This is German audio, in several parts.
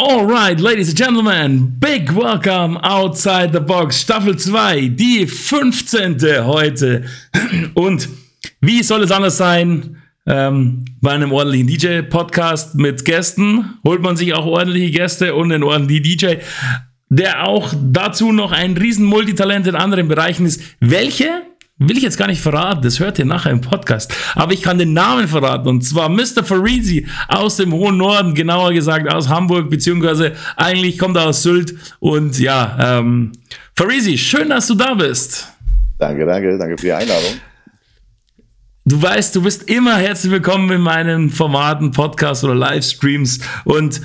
Alright, ladies and gentlemen, big welcome outside the box, Staffel 2, die 15. heute. Und wie soll es anders sein? Ähm, bei einem ordentlichen DJ-Podcast mit Gästen holt man sich auch ordentliche Gäste und einen ordentlichen DJ, der auch dazu noch ein riesen Multitalent in anderen Bereichen ist. Welche? Will ich jetzt gar nicht verraten, das hört ihr nachher im Podcast. Aber ich kann den Namen verraten und zwar Mr. Farisi aus dem hohen Norden, genauer gesagt aus Hamburg, beziehungsweise eigentlich kommt er aus Sylt. Und ja, ähm, Farisi, schön, dass du da bist. Danke, danke, danke für die Einladung. Du weißt, du bist immer herzlich willkommen in meinen Formaten, Podcasts oder Livestreams. Und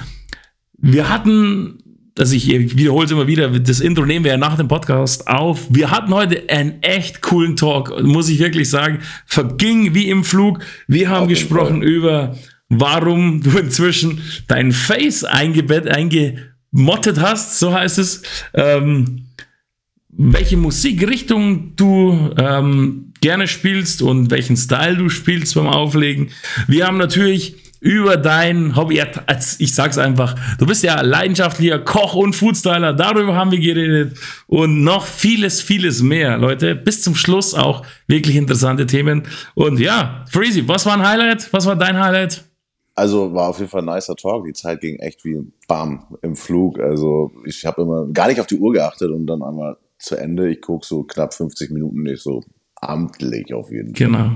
wir hatten also ich wiederhole es immer wieder, das Intro nehmen wir ja nach dem Podcast auf. Wir hatten heute einen echt coolen Talk, muss ich wirklich sagen. Verging wie im Flug. Wir haben gesprochen Fall. über, warum du inzwischen dein Face eingebett, eingemottet hast, so heißt es. Ähm, welche Musikrichtung du ähm, gerne spielst und welchen Style du spielst beim Auflegen. Wir haben natürlich über dein Hobby. Ich sag's einfach, du bist ja leidenschaftlicher Koch und Foodstyler. Darüber haben wir geredet und noch vieles, vieles mehr, Leute. Bis zum Schluss auch wirklich interessante Themen. Und ja, Freezy, was war ein Highlight? Was war dein Highlight? Also war auf jeden Fall ein nicer Talk. Die Zeit ging echt wie bam im Flug. Also ich habe immer gar nicht auf die Uhr geachtet und dann einmal zu Ende. Ich gucke so knapp 50 Minuten nicht so amtlich auf jeden Fall. Genau.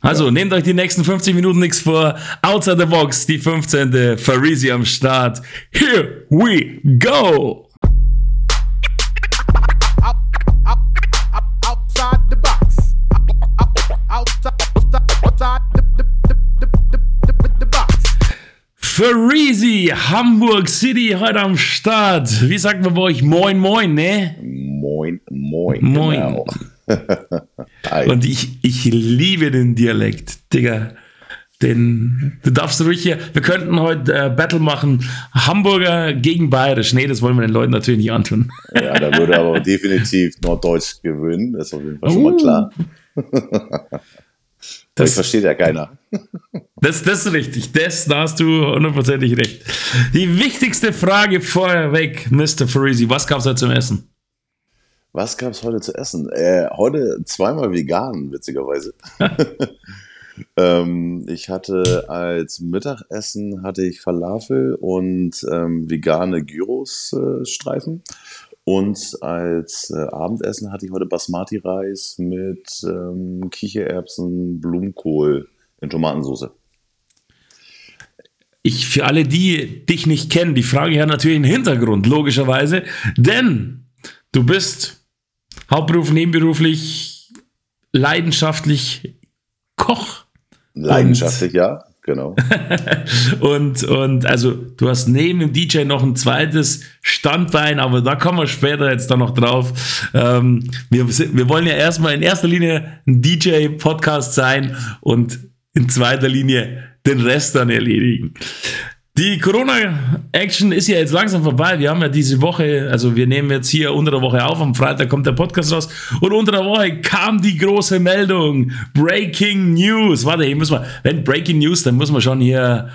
Also ja. nehmt euch die nächsten 50 Minuten nichts vor. Outside the Box, die 15. Farisi am Start. Here we go! Farisi, Hamburg City, heute am Start. Wie sagt man bei euch? Moin, moin, ne? Moin, moin. Moin. Genau. Und ich, ich liebe den Dialekt, Digga. Den, du darfst ruhig hier, wir könnten heute äh, Battle machen, Hamburger gegen Bayerisch. Nee, das wollen wir den Leuten natürlich nicht antun. Ja, da würde aber definitiv Norddeutsch gewinnen, das ist auf jeden Fall schon mal uh. klar. Das, das versteht ja keiner. Das, das ist richtig, das, da hast du hundertprozentig recht. Die wichtigste Frage vorweg, Mr. Farisi, was gab es heute zum Essen? Was gab es heute zu essen? Äh, heute zweimal vegan, witzigerweise. ähm, ich hatte als Mittagessen hatte ich Falafel und ähm, vegane Gyros-Streifen. Äh, und als äh, Abendessen hatte ich heute Basmati-Reis mit ähm, Kichererbsen, Blumenkohl in Tomatensauce. Ich, für alle, die dich nicht kennen, die Frage ja natürlich einen Hintergrund, logischerweise. Denn du bist Hauptberuf, nebenberuflich, leidenschaftlich Koch. Leidenschaftlich, und, ja, genau. und, und also du hast neben dem DJ noch ein zweites Standbein, aber da kommen wir später jetzt dann noch drauf. Ähm, wir, wir wollen ja erstmal in erster Linie ein DJ-Podcast sein und in zweiter Linie den Rest dann erledigen. Die Corona-Action ist ja jetzt langsam vorbei. Wir haben ja diese Woche, also wir nehmen jetzt hier unter der Woche auf, am Freitag kommt der Podcast raus und unter der Woche kam die große Meldung. Breaking News. Warte, hier muss man, wenn Breaking News, dann muss man schon hier.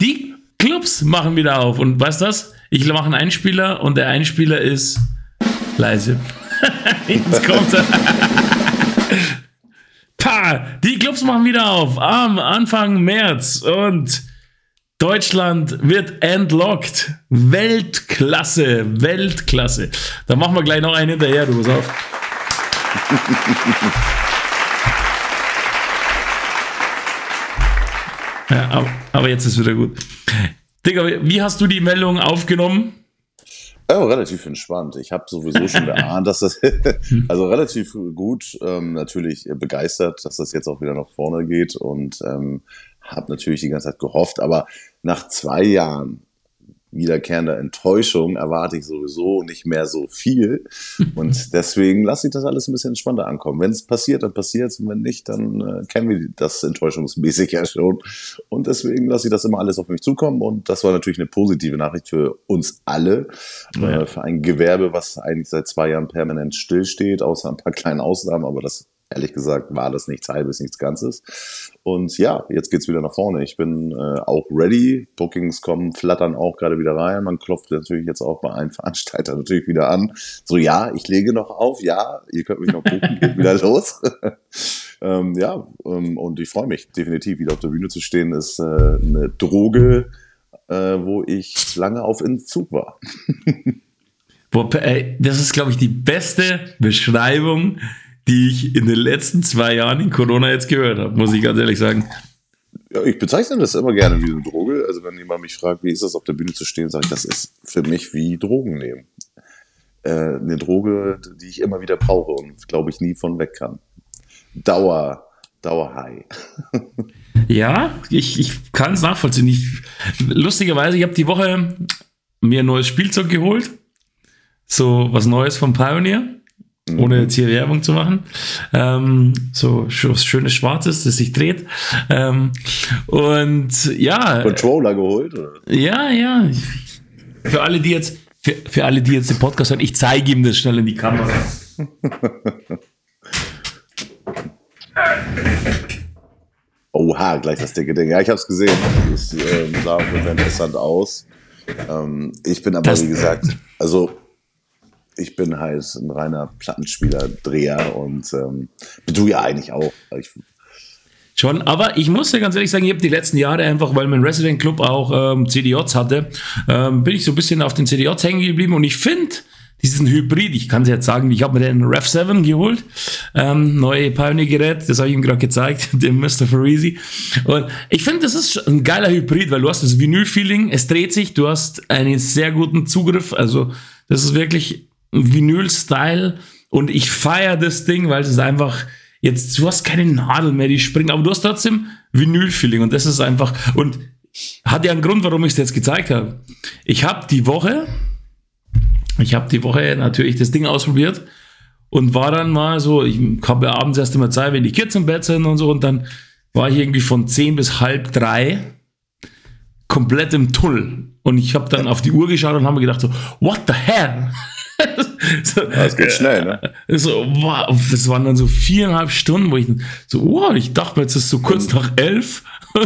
Die Clubs machen wieder auf und weißt du was? Ich mache einen Einspieler und der Einspieler ist leise. jetzt kommt er. Pa, die Clubs machen wieder auf am Anfang März und Deutschland wird entlockt. Weltklasse, Weltklasse. Da machen wir gleich noch einen hinterher, du pass auf. ja, aber, aber jetzt ist wieder gut. Digga, wie hast du die Meldung aufgenommen? Oh, relativ entspannt. Ich habe sowieso schon geahnt, dass das, also relativ gut, ähm, natürlich begeistert, dass das jetzt auch wieder nach vorne geht und ähm, habe natürlich die ganze Zeit gehofft, aber nach zwei Jahren wiederkehrender Enttäuschung erwarte ich sowieso nicht mehr so viel. Und deswegen lasse ich das alles ein bisschen entspannter ankommen. Wenn es passiert, dann passiert es. Und wenn nicht, dann äh, kennen wir das enttäuschungsmäßig ja schon. Und deswegen lasse ich das immer alles auf mich zukommen. Und das war natürlich eine positive Nachricht für uns alle. Ja. Äh, für ein Gewerbe, was eigentlich seit zwei Jahren permanent stillsteht, außer ein paar kleinen Ausnahmen. Aber das ehrlich gesagt war das nichts halbes, nichts Ganzes. Und ja, jetzt geht's wieder nach vorne. Ich bin äh, auch ready. Bookings kommen, flattern auch gerade wieder rein. Man klopft natürlich jetzt auch bei allen Veranstaltern natürlich wieder an. So, ja, ich lege noch auf. Ja, ihr könnt mich noch buchen. geht wieder los. ähm, ja, ähm, und ich freue mich definitiv wieder auf der Bühne zu stehen. Ist äh, eine Droge, äh, wo ich lange auf Entzug war. Ey, das ist, glaube ich, die beste Beschreibung, die ich in den letzten zwei Jahren in Corona jetzt gehört habe, muss ich ganz ehrlich sagen. Ja, ich bezeichne das immer gerne wie eine Droge. Also wenn jemand mich fragt, wie ist das auf der Bühne zu stehen, sage ich, das ist für mich wie Drogen nehmen. Äh, eine Droge, die ich immer wieder brauche und glaube ich nie von weg kann. Dauer, Dauerhigh. ja, ich, ich kann es nachvollziehen. Ich, lustigerweise, ich habe die Woche mir ein neues Spielzeug geholt so was Neues vom Pioneer. Ohne jetzt hier Werbung zu machen. Ähm, so was schönes Schwarzes, das sich dreht. Ähm, und ja. Controller geholt, oder? Ja, ja. Für alle, die jetzt, für, für alle, die jetzt den Podcast hören, ich zeige ihm das schnell in die Kamera. Oha, gleich das dicke Ding. Ja, ich habe es gesehen. Das äh, sah interessant aus. Ähm, ich bin aber, das, wie gesagt, also ich bin halt ein reiner Plattenspieler, Dreher und ähm, du ja eigentlich auch. Ich, Schon, aber ich muss ja ganz ehrlich sagen, ich habe die letzten Jahre einfach, weil mein Resident Club auch ähm, CDJs hatte, ähm, bin ich so ein bisschen auf den CDJs hängen geblieben und ich finde diesen Hybrid, ich kann es jetzt sagen, ich habe mir den Rev 7 geholt, ähm, neue Pioneer-Gerät, das habe ich ihm gerade gezeigt, den Mr. Farisi. Und ich finde, das ist ein geiler Hybrid, weil du hast das Vinyl-Feeling, es dreht sich, du hast einen sehr guten Zugriff, also das ist wirklich Vinyl-Style und ich feiere das Ding, weil es ist einfach, jetzt, du hast keine Nadel mehr, die springen, aber du hast trotzdem Vinyl-Feeling und das ist einfach, und hat ja einen Grund, warum ich es jetzt gezeigt habe. Ich habe die Woche, ich habe die Woche natürlich das Ding ausprobiert und war dann mal so, ich habe ja abends erst immer Zeit, wenn die Kids im Bett sind und so und dann war ich irgendwie von 10 bis halb drei komplett im Tunnel. Und ich habe dann auf die Uhr geschaut und habe mir gedacht so, what the hell? So, ja, das geht schnell, ne? So, wow, das waren dann so viereinhalb Stunden, wo ich so, wow, ich dachte mir, jetzt ist so kurz nach elf.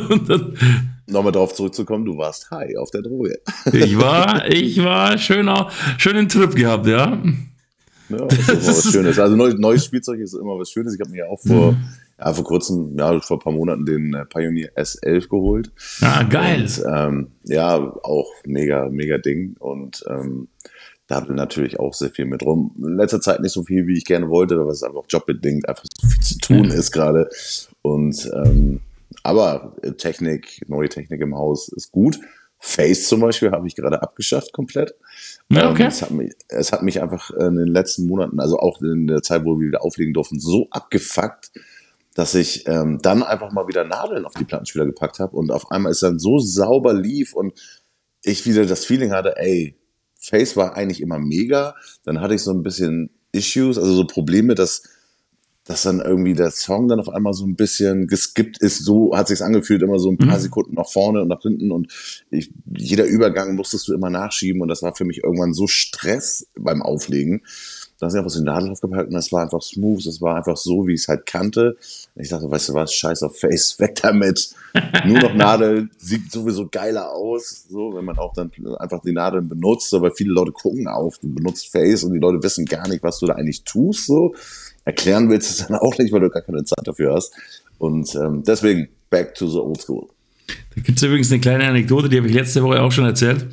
Nochmal drauf zurückzukommen, du warst high auf der Droge. ich war, ich war schöner, schönen Trip gehabt, ja. Ja, das ist immer was Schönes. Also neues, neues Spielzeug ist immer was Schönes. Ich habe mir ja auch vor, mhm. ja, vor kurzem, ja, vor ein paar Monaten den äh, Pioneer S11 geholt. Ah, geil. Und, ähm, ja, auch mega, mega Ding. Und ähm, da hatten wir natürlich auch sehr viel mit rum. In letzter Zeit nicht so viel, wie ich gerne wollte, weil es einfach jobbedingt einfach so viel zu tun ist gerade. Und ähm, aber Technik, neue Technik im Haus ist gut. Face zum Beispiel habe ich gerade abgeschafft komplett. Ja, okay. Ähm, es, hat mich, es hat mich einfach in den letzten Monaten, also auch in der Zeit, wo wir wieder auflegen durften, so abgefuckt, dass ich ähm, dann einfach mal wieder Nadeln auf die Plattenspieler gepackt habe und auf einmal ist dann so sauber lief und ich wieder das Feeling hatte, ey, Face war eigentlich immer mega. Dann hatte ich so ein bisschen Issues, also so Probleme, dass, dass dann irgendwie der Song dann auf einmal so ein bisschen geskippt ist. So hat sich's angefühlt, immer so ein paar mhm. Sekunden nach vorne und nach hinten und ich, jeder Übergang musstest du immer nachschieben und das war für mich irgendwann so Stress beim Auflegen, da hast du einfach so den Nadel draufgepackt und das war einfach smooth, das war einfach so, wie ich es halt kannte. Und ich dachte, weißt du was, scheiß auf Face, weg damit. Nur noch Nadel, sieht sowieso geiler aus, so, wenn man auch dann einfach die Nadeln benutzt, aber viele Leute gucken auf, du benutzt Face und die Leute wissen gar nicht, was du da eigentlich tust, so. Erklären willst du es dann auch nicht, weil du gar keine Zeit dafür hast. Und ähm, deswegen, back to the old school. Da gibt es übrigens eine kleine Anekdote, die habe ich letzte Woche auch schon erzählt.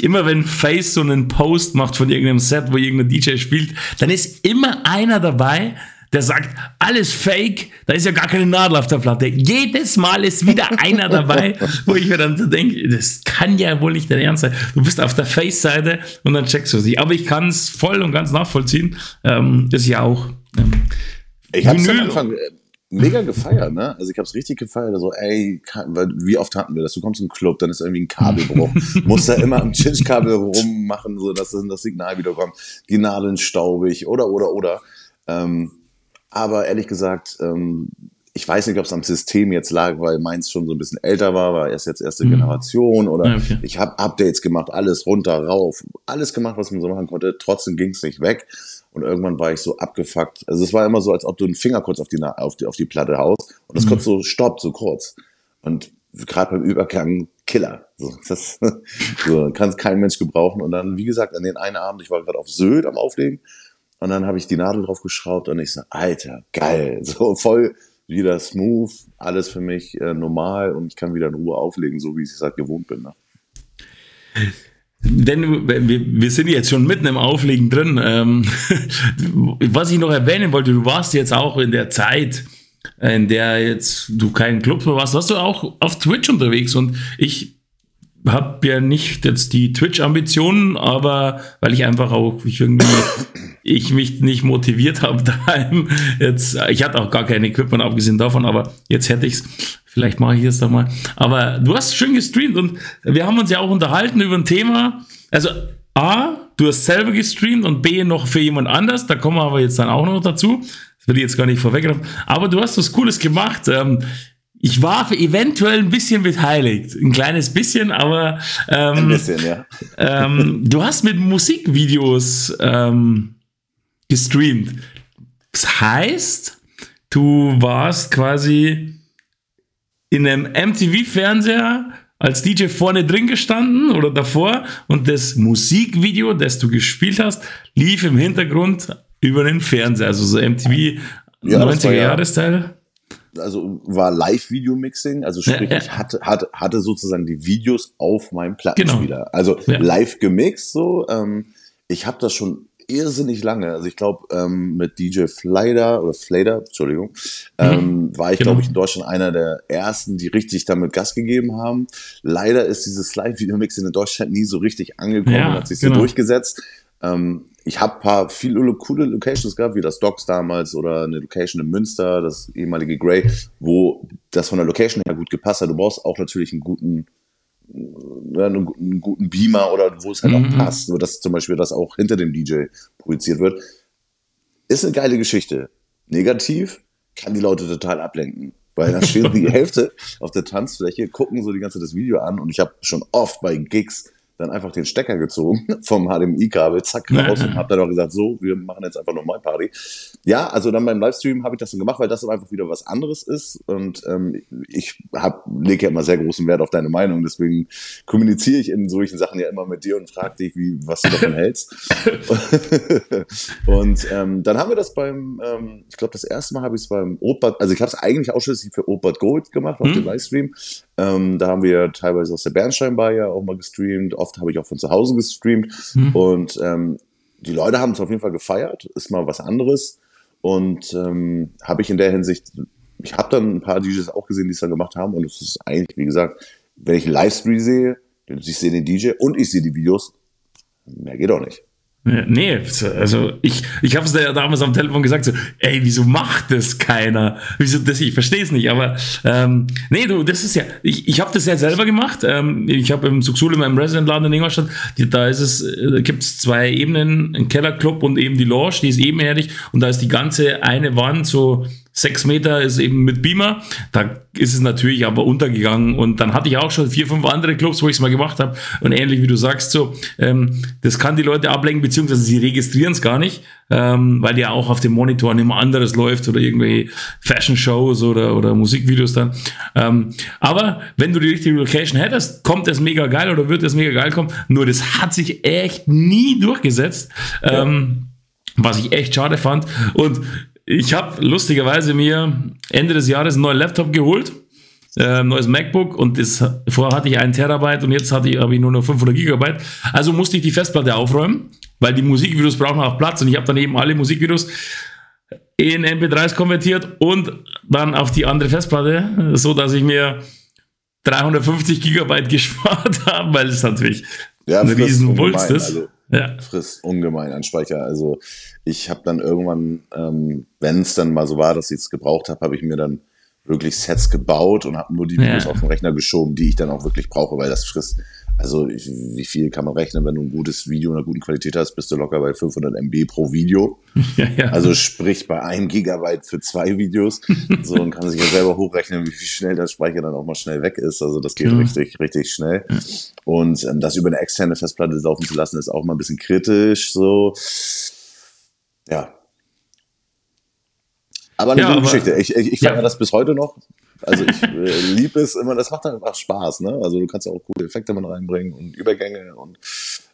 Immer wenn Face so einen Post macht von irgendeinem Set, wo irgendein DJ spielt, dann ist immer einer dabei, der sagt, alles fake, da ist ja gar keine Nadel auf der Platte. Jedes Mal ist wieder einer dabei, wo ich mir dann so denke, das kann ja wohl nicht dein Ernst sein. Du bist auf der Face-Seite und dann checkst du dich. Aber ich kann es voll und ganz nachvollziehen. Ähm, das ist ja auch. Ähm, ich habe am Anfang, mega gefeiert, ne? Also ich habe es richtig gefeiert. Also, ey, wie oft hatten wir das? Du kommst in einen Club, dann ist irgendwie ein Kabelbruch. Musst da immer am Chinch-Kabel rummachen, so dass das Signal wieder kommt. Die Nadeln staubig oder, oder, oder. Ähm, aber ehrlich gesagt, ähm, ich weiß nicht, ob es am System jetzt lag, weil meins schon so ein bisschen älter war, war erst jetzt erste mhm. Generation oder okay. ich habe Updates gemacht, alles runter, rauf, alles gemacht, was man so machen konnte. Trotzdem ging es nicht weg. Und irgendwann war ich so abgefuckt. Also es war immer so, als ob du einen Finger kurz auf die, auf die, auf die Platte haust und das mhm. kurz so stoppt, so kurz. Und gerade beim Übergang Killer. So, das so, kann kein Mensch gebrauchen. Und dann, wie gesagt, an den einen Abend, ich war gerade auf Sylt am Auflegen und dann habe ich die Nadel drauf geschraubt und ich so, Alter, geil, so voll wieder smooth, alles für mich äh, normal und ich kann wieder in Ruhe auflegen, so wie ich es halt gewohnt bin. Ne? Denn wir, wir sind jetzt schon mitten im Auflegen drin. Ähm, was ich noch erwähnen wollte, du warst jetzt auch in der Zeit, in der jetzt du keinen Club mehr warst, warst du auch auf Twitch unterwegs und ich habe ja nicht jetzt die Twitch-Ambitionen, aber weil ich einfach auch ich irgendwie ich mich nicht motiviert habe daheim. Jetzt, ich hatte auch gar kein Equipment abgesehen davon, aber jetzt hätte ich es. Vielleicht mache ich es doch mal. Aber du hast schön gestreamt und wir haben uns ja auch unterhalten über ein Thema. Also A, du hast selber gestreamt und B, noch für jemand anders. Da kommen wir aber jetzt dann auch noch dazu. Das will ich jetzt gar nicht vorweggreifen. Aber du hast was Cooles gemacht. Ähm, ich war eventuell ein bisschen beteiligt. Ein kleines bisschen, aber. Ähm, ein bisschen, ja. ähm, du hast mit Musikvideos ähm, gestreamt. Das heißt, du warst quasi in einem MTV-Fernseher als DJ vorne drin gestanden oder davor und das Musikvideo, das du gespielt hast, lief im Hintergrund über den Fernseher, also so MTV ja, 90er-Jahres-Teil also war Live-Video-Mixing, also sprich, ja, ja. ich hatte, hatte, hatte sozusagen die Videos auf meinem Plattenspieler. Genau. Also ja. live gemixt so. Ähm, ich habe das schon irrsinnig lange. Also ich glaube, ähm, mit DJ Flader oder Flader, Entschuldigung, ähm, mhm. war ich, genau. glaube ich, in Deutschland einer der ersten, die richtig damit Gas gegeben haben. Leider ist dieses Live-Video-Mixing in Deutschland nie so richtig angekommen ja, und hat sich genau. so durchgesetzt. Ähm, ich habe paar viele coole Locations gehabt, wie das Docks damals oder eine Location in Münster, das ehemalige Grey, wo das von der Location her gut gepasst hat. Du brauchst auch natürlich einen guten, ja, einen, guten Beamer oder wo es halt mhm. auch passt, nur dass zum Beispiel das auch hinter dem DJ projiziert wird. Ist eine geile Geschichte. Negativ kann die Leute total ablenken. Weil da steht die Hälfte auf der Tanzfläche, gucken so die ganze Zeit das Video an und ich habe schon oft bei Gigs dann einfach den Stecker gezogen vom HDMI-Kabel, zack, raus und hab dann auch gesagt, so, wir machen jetzt einfach nochmal Party. Ja, also dann beim Livestream habe ich das dann gemacht, weil das einfach wieder was anderes ist und ähm, ich lege ja immer sehr großen Wert auf deine Meinung, deswegen kommuniziere ich in solchen Sachen ja immer mit dir und frage dich, wie, was du davon hältst. und ähm, dann haben wir das beim, ähm, ich glaube, das erste Mal habe ich es beim Opert, also ich habe es eigentlich ausschließlich für Opert Gold gemacht auf mhm. dem Livestream. Ähm, da haben wir teilweise aus der Bernsteinbar ja auch mal gestreamt. Oft habe ich auch von zu Hause gestreamt. Mhm. Und ähm, die Leute haben es auf jeden Fall gefeiert. Ist mal was anderes. Und ähm, habe ich in der Hinsicht, ich habe dann ein paar DJs auch gesehen, die es dann gemacht haben. Und es ist eigentlich, wie gesagt, wenn ich Livestream sehe, ich sehe den DJ und ich sehe die Videos, mehr geht auch nicht. Nee, also ich, ich habe es ja damals am Telefon gesagt, so, ey, wieso macht das keiner? Wieso das? Ich verstehe es nicht, aber ähm, nee, du, das ist ja, ich, ich habe das ja selber gemacht. Ähm, ich habe im Suxul in meinem Resident-Laden in Ingolstadt, da ist es, da gibt es zwei Ebenen, ein Kellerclub und eben die Lounge, die ist ebenerdig und da ist die ganze eine Wand so Sechs Meter ist eben mit Beamer. Da ist es natürlich aber untergegangen. Und dann hatte ich auch schon vier, fünf andere Clubs, wo ich es mal gemacht habe. Und ähnlich wie du sagst, so, ähm, das kann die Leute ablenken, beziehungsweise sie registrieren es gar nicht, ähm, weil ja auch auf dem Monitor immer anderes läuft oder irgendwelche Fashion-Shows oder, oder Musikvideos dann. Ähm, aber wenn du die richtige Location hättest, kommt es mega geil oder wird es mega geil kommen. Nur das hat sich echt nie durchgesetzt. Ja. Ähm, was ich echt schade fand. Und ich habe lustigerweise mir Ende des Jahres einen neuen Laptop geholt, äh, neues MacBook und das, vorher hatte ich einen Terabyte und jetzt hatte ich, habe ich nur noch 500 Gigabyte. Also musste ich die Festplatte aufräumen, weil die Musikvideos brauchen auch Platz und ich habe dann eben alle Musikvideos in MP3s konvertiert und dann auf die andere Festplatte, so dass ich mir 350 Gigabyte gespart habe, weil es natürlich ja, ein riesen Wulst ist. Also, ja. Frisst ungemein an Speicher. Also ich habe dann irgendwann, ähm, wenn es dann mal so war, dass ich es gebraucht habe, habe ich mir dann wirklich Sets gebaut und habe nur die Videos ja. auf den Rechner geschoben, die ich dann auch wirklich brauche, weil das frisst Also wie viel kann man rechnen, wenn du ein gutes Video in einer guten Qualität hast, bist du locker bei 500 MB pro Video. Ja, ja. Also sprich bei einem Gigabyte für zwei Videos. so und kann sich ja selber hochrechnen, wie schnell der Speicher dann auch mal schnell weg ist. Also das geht ja. richtig, richtig schnell. Und ähm, das über eine externe Festplatte laufen zu lassen, ist auch mal ein bisschen kritisch. So ja, aber eine ja, gute aber, Geschichte. Ich, ich, ich feiere ja. das bis heute noch. Also ich äh, liebe es immer, das macht einfach Spaß, ne? Also du kannst ja auch coole Effekte mit reinbringen und Übergänge und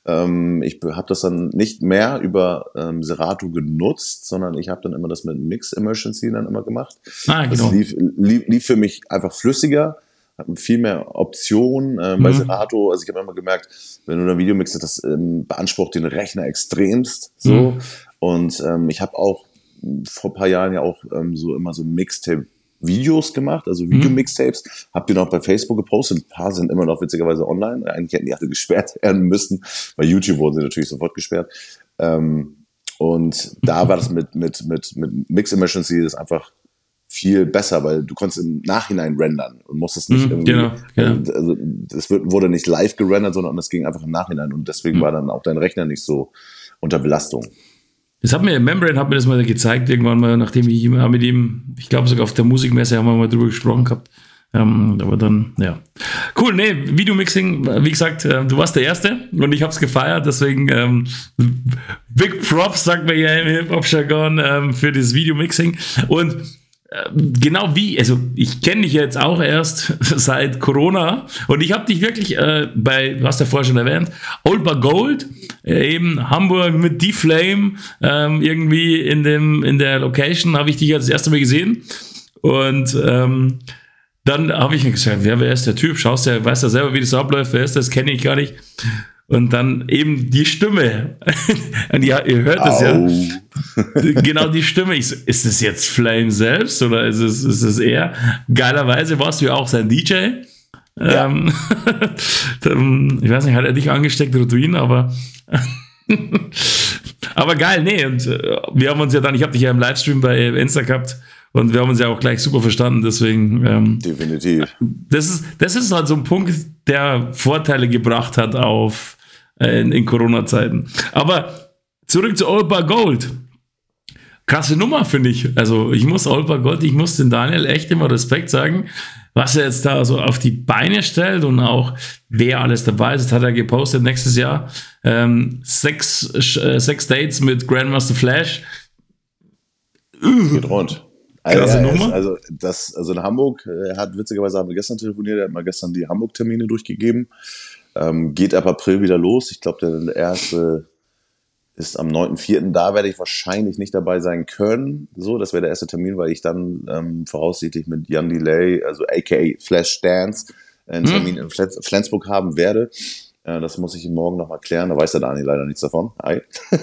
ähm, ich habe das dann nicht mehr über ähm, Serato genutzt, sondern ich habe dann immer das mit Mix Emergency dann immer gemacht. Ah, genau. Das lief, lief, lief für mich einfach flüssiger, viel mehr Optionen äh, bei mhm. Serato. Also ich habe immer gemerkt, wenn du ein Video mixst, das ähm, beansprucht den Rechner extremst so. Mhm. Und ähm, ich habe auch vor paar Jahren ja auch ähm, so immer so Mixtape Videos gemacht, also mhm. Videomixtapes, mhm. hab die noch bei Facebook gepostet. Ein paar sind immer noch witzigerweise online. Eigentlich hätten die alle gesperrt werden müssen. Bei YouTube wurden sie natürlich sofort gesperrt. Ähm, und da war das mit, mit, mit, mit Mix Emergency das einfach viel besser, weil du konntest im Nachhinein rendern und musstest nicht mhm, irgendwie, genau, genau. also es wurde nicht live gerendert, sondern es ging einfach im Nachhinein und deswegen mhm. war dann auch dein Rechner nicht so unter Belastung. Das hat mir, Membrane hat mir das mal gezeigt, irgendwann mal, nachdem ich mit ihm, ich glaube sogar auf der Musikmesse haben wir mal drüber gesprochen gehabt. Ähm, aber dann, ja. Cool, nee, Videomixing, wie gesagt, äh, du warst der Erste und ich habe es gefeiert, deswegen ähm, Big Props, sagt man ja im Hip-Hop-Jargon, ähm, für das Videomixing. Und genau wie, also ich kenne dich jetzt auch erst seit Corona und ich habe dich wirklich äh, bei, du hast ja vorher schon erwähnt, Old Bar Gold, äh, eben Hamburg mit D-Flame, ähm, irgendwie in, dem, in der Location habe ich dich ja das erste Mal gesehen und ähm, dann habe ich mir gesagt, wer, wer ist der Typ? Schaust ja, weißt ja selber, wie das abläuft, wer ist das? Kenne ich gar nicht. Und dann eben die Stimme. Und ja, ihr hört es ja. genau die Stimme. Ich so, ist es jetzt Flame selbst oder ist es, ist es er? Geilerweise warst du ja auch sein DJ. Ja. Ähm, ich weiß nicht, hat er dich angesteckt oder du ihn, aber. aber geil, nee. Und äh, wir haben uns ja dann, ich habe dich ja im Livestream bei Insta gehabt. Und wir haben uns ja auch gleich super verstanden, deswegen. Ähm, Definitiv. Das ist, das ist halt so ein Punkt, der Vorteile gebracht hat auf in, in Corona-Zeiten. Aber zurück zu Olpa Gold. Krasse Nummer, finde ich. Also, ich muss Olpa Gold, ich muss den Daniel echt immer Respekt sagen, was er jetzt da so auf die Beine stellt und auch wer alles dabei ist. Hat er gepostet nächstes Jahr. Ähm, sechs, äh, sechs Dates mit Grandmaster Flash. Geht rund. Also, Nummer. also, das, also in Hamburg, er hat witzigerweise haben wir gestern telefoniert, er hat mal gestern die Hamburg-Termine durchgegeben. Ähm, geht ab April wieder los. Ich glaube, der erste ist am 9.4. Da werde ich wahrscheinlich nicht dabei sein können. So, das wäre der erste Termin, weil ich dann ähm, voraussichtlich mit Jan Delay, also aka Flash Dance, einen hm. Termin hm. in Flensburg haben werde. Äh, das muss ich ihm morgen nochmal klären. Da weiß der Dani leider nichts davon. Hi.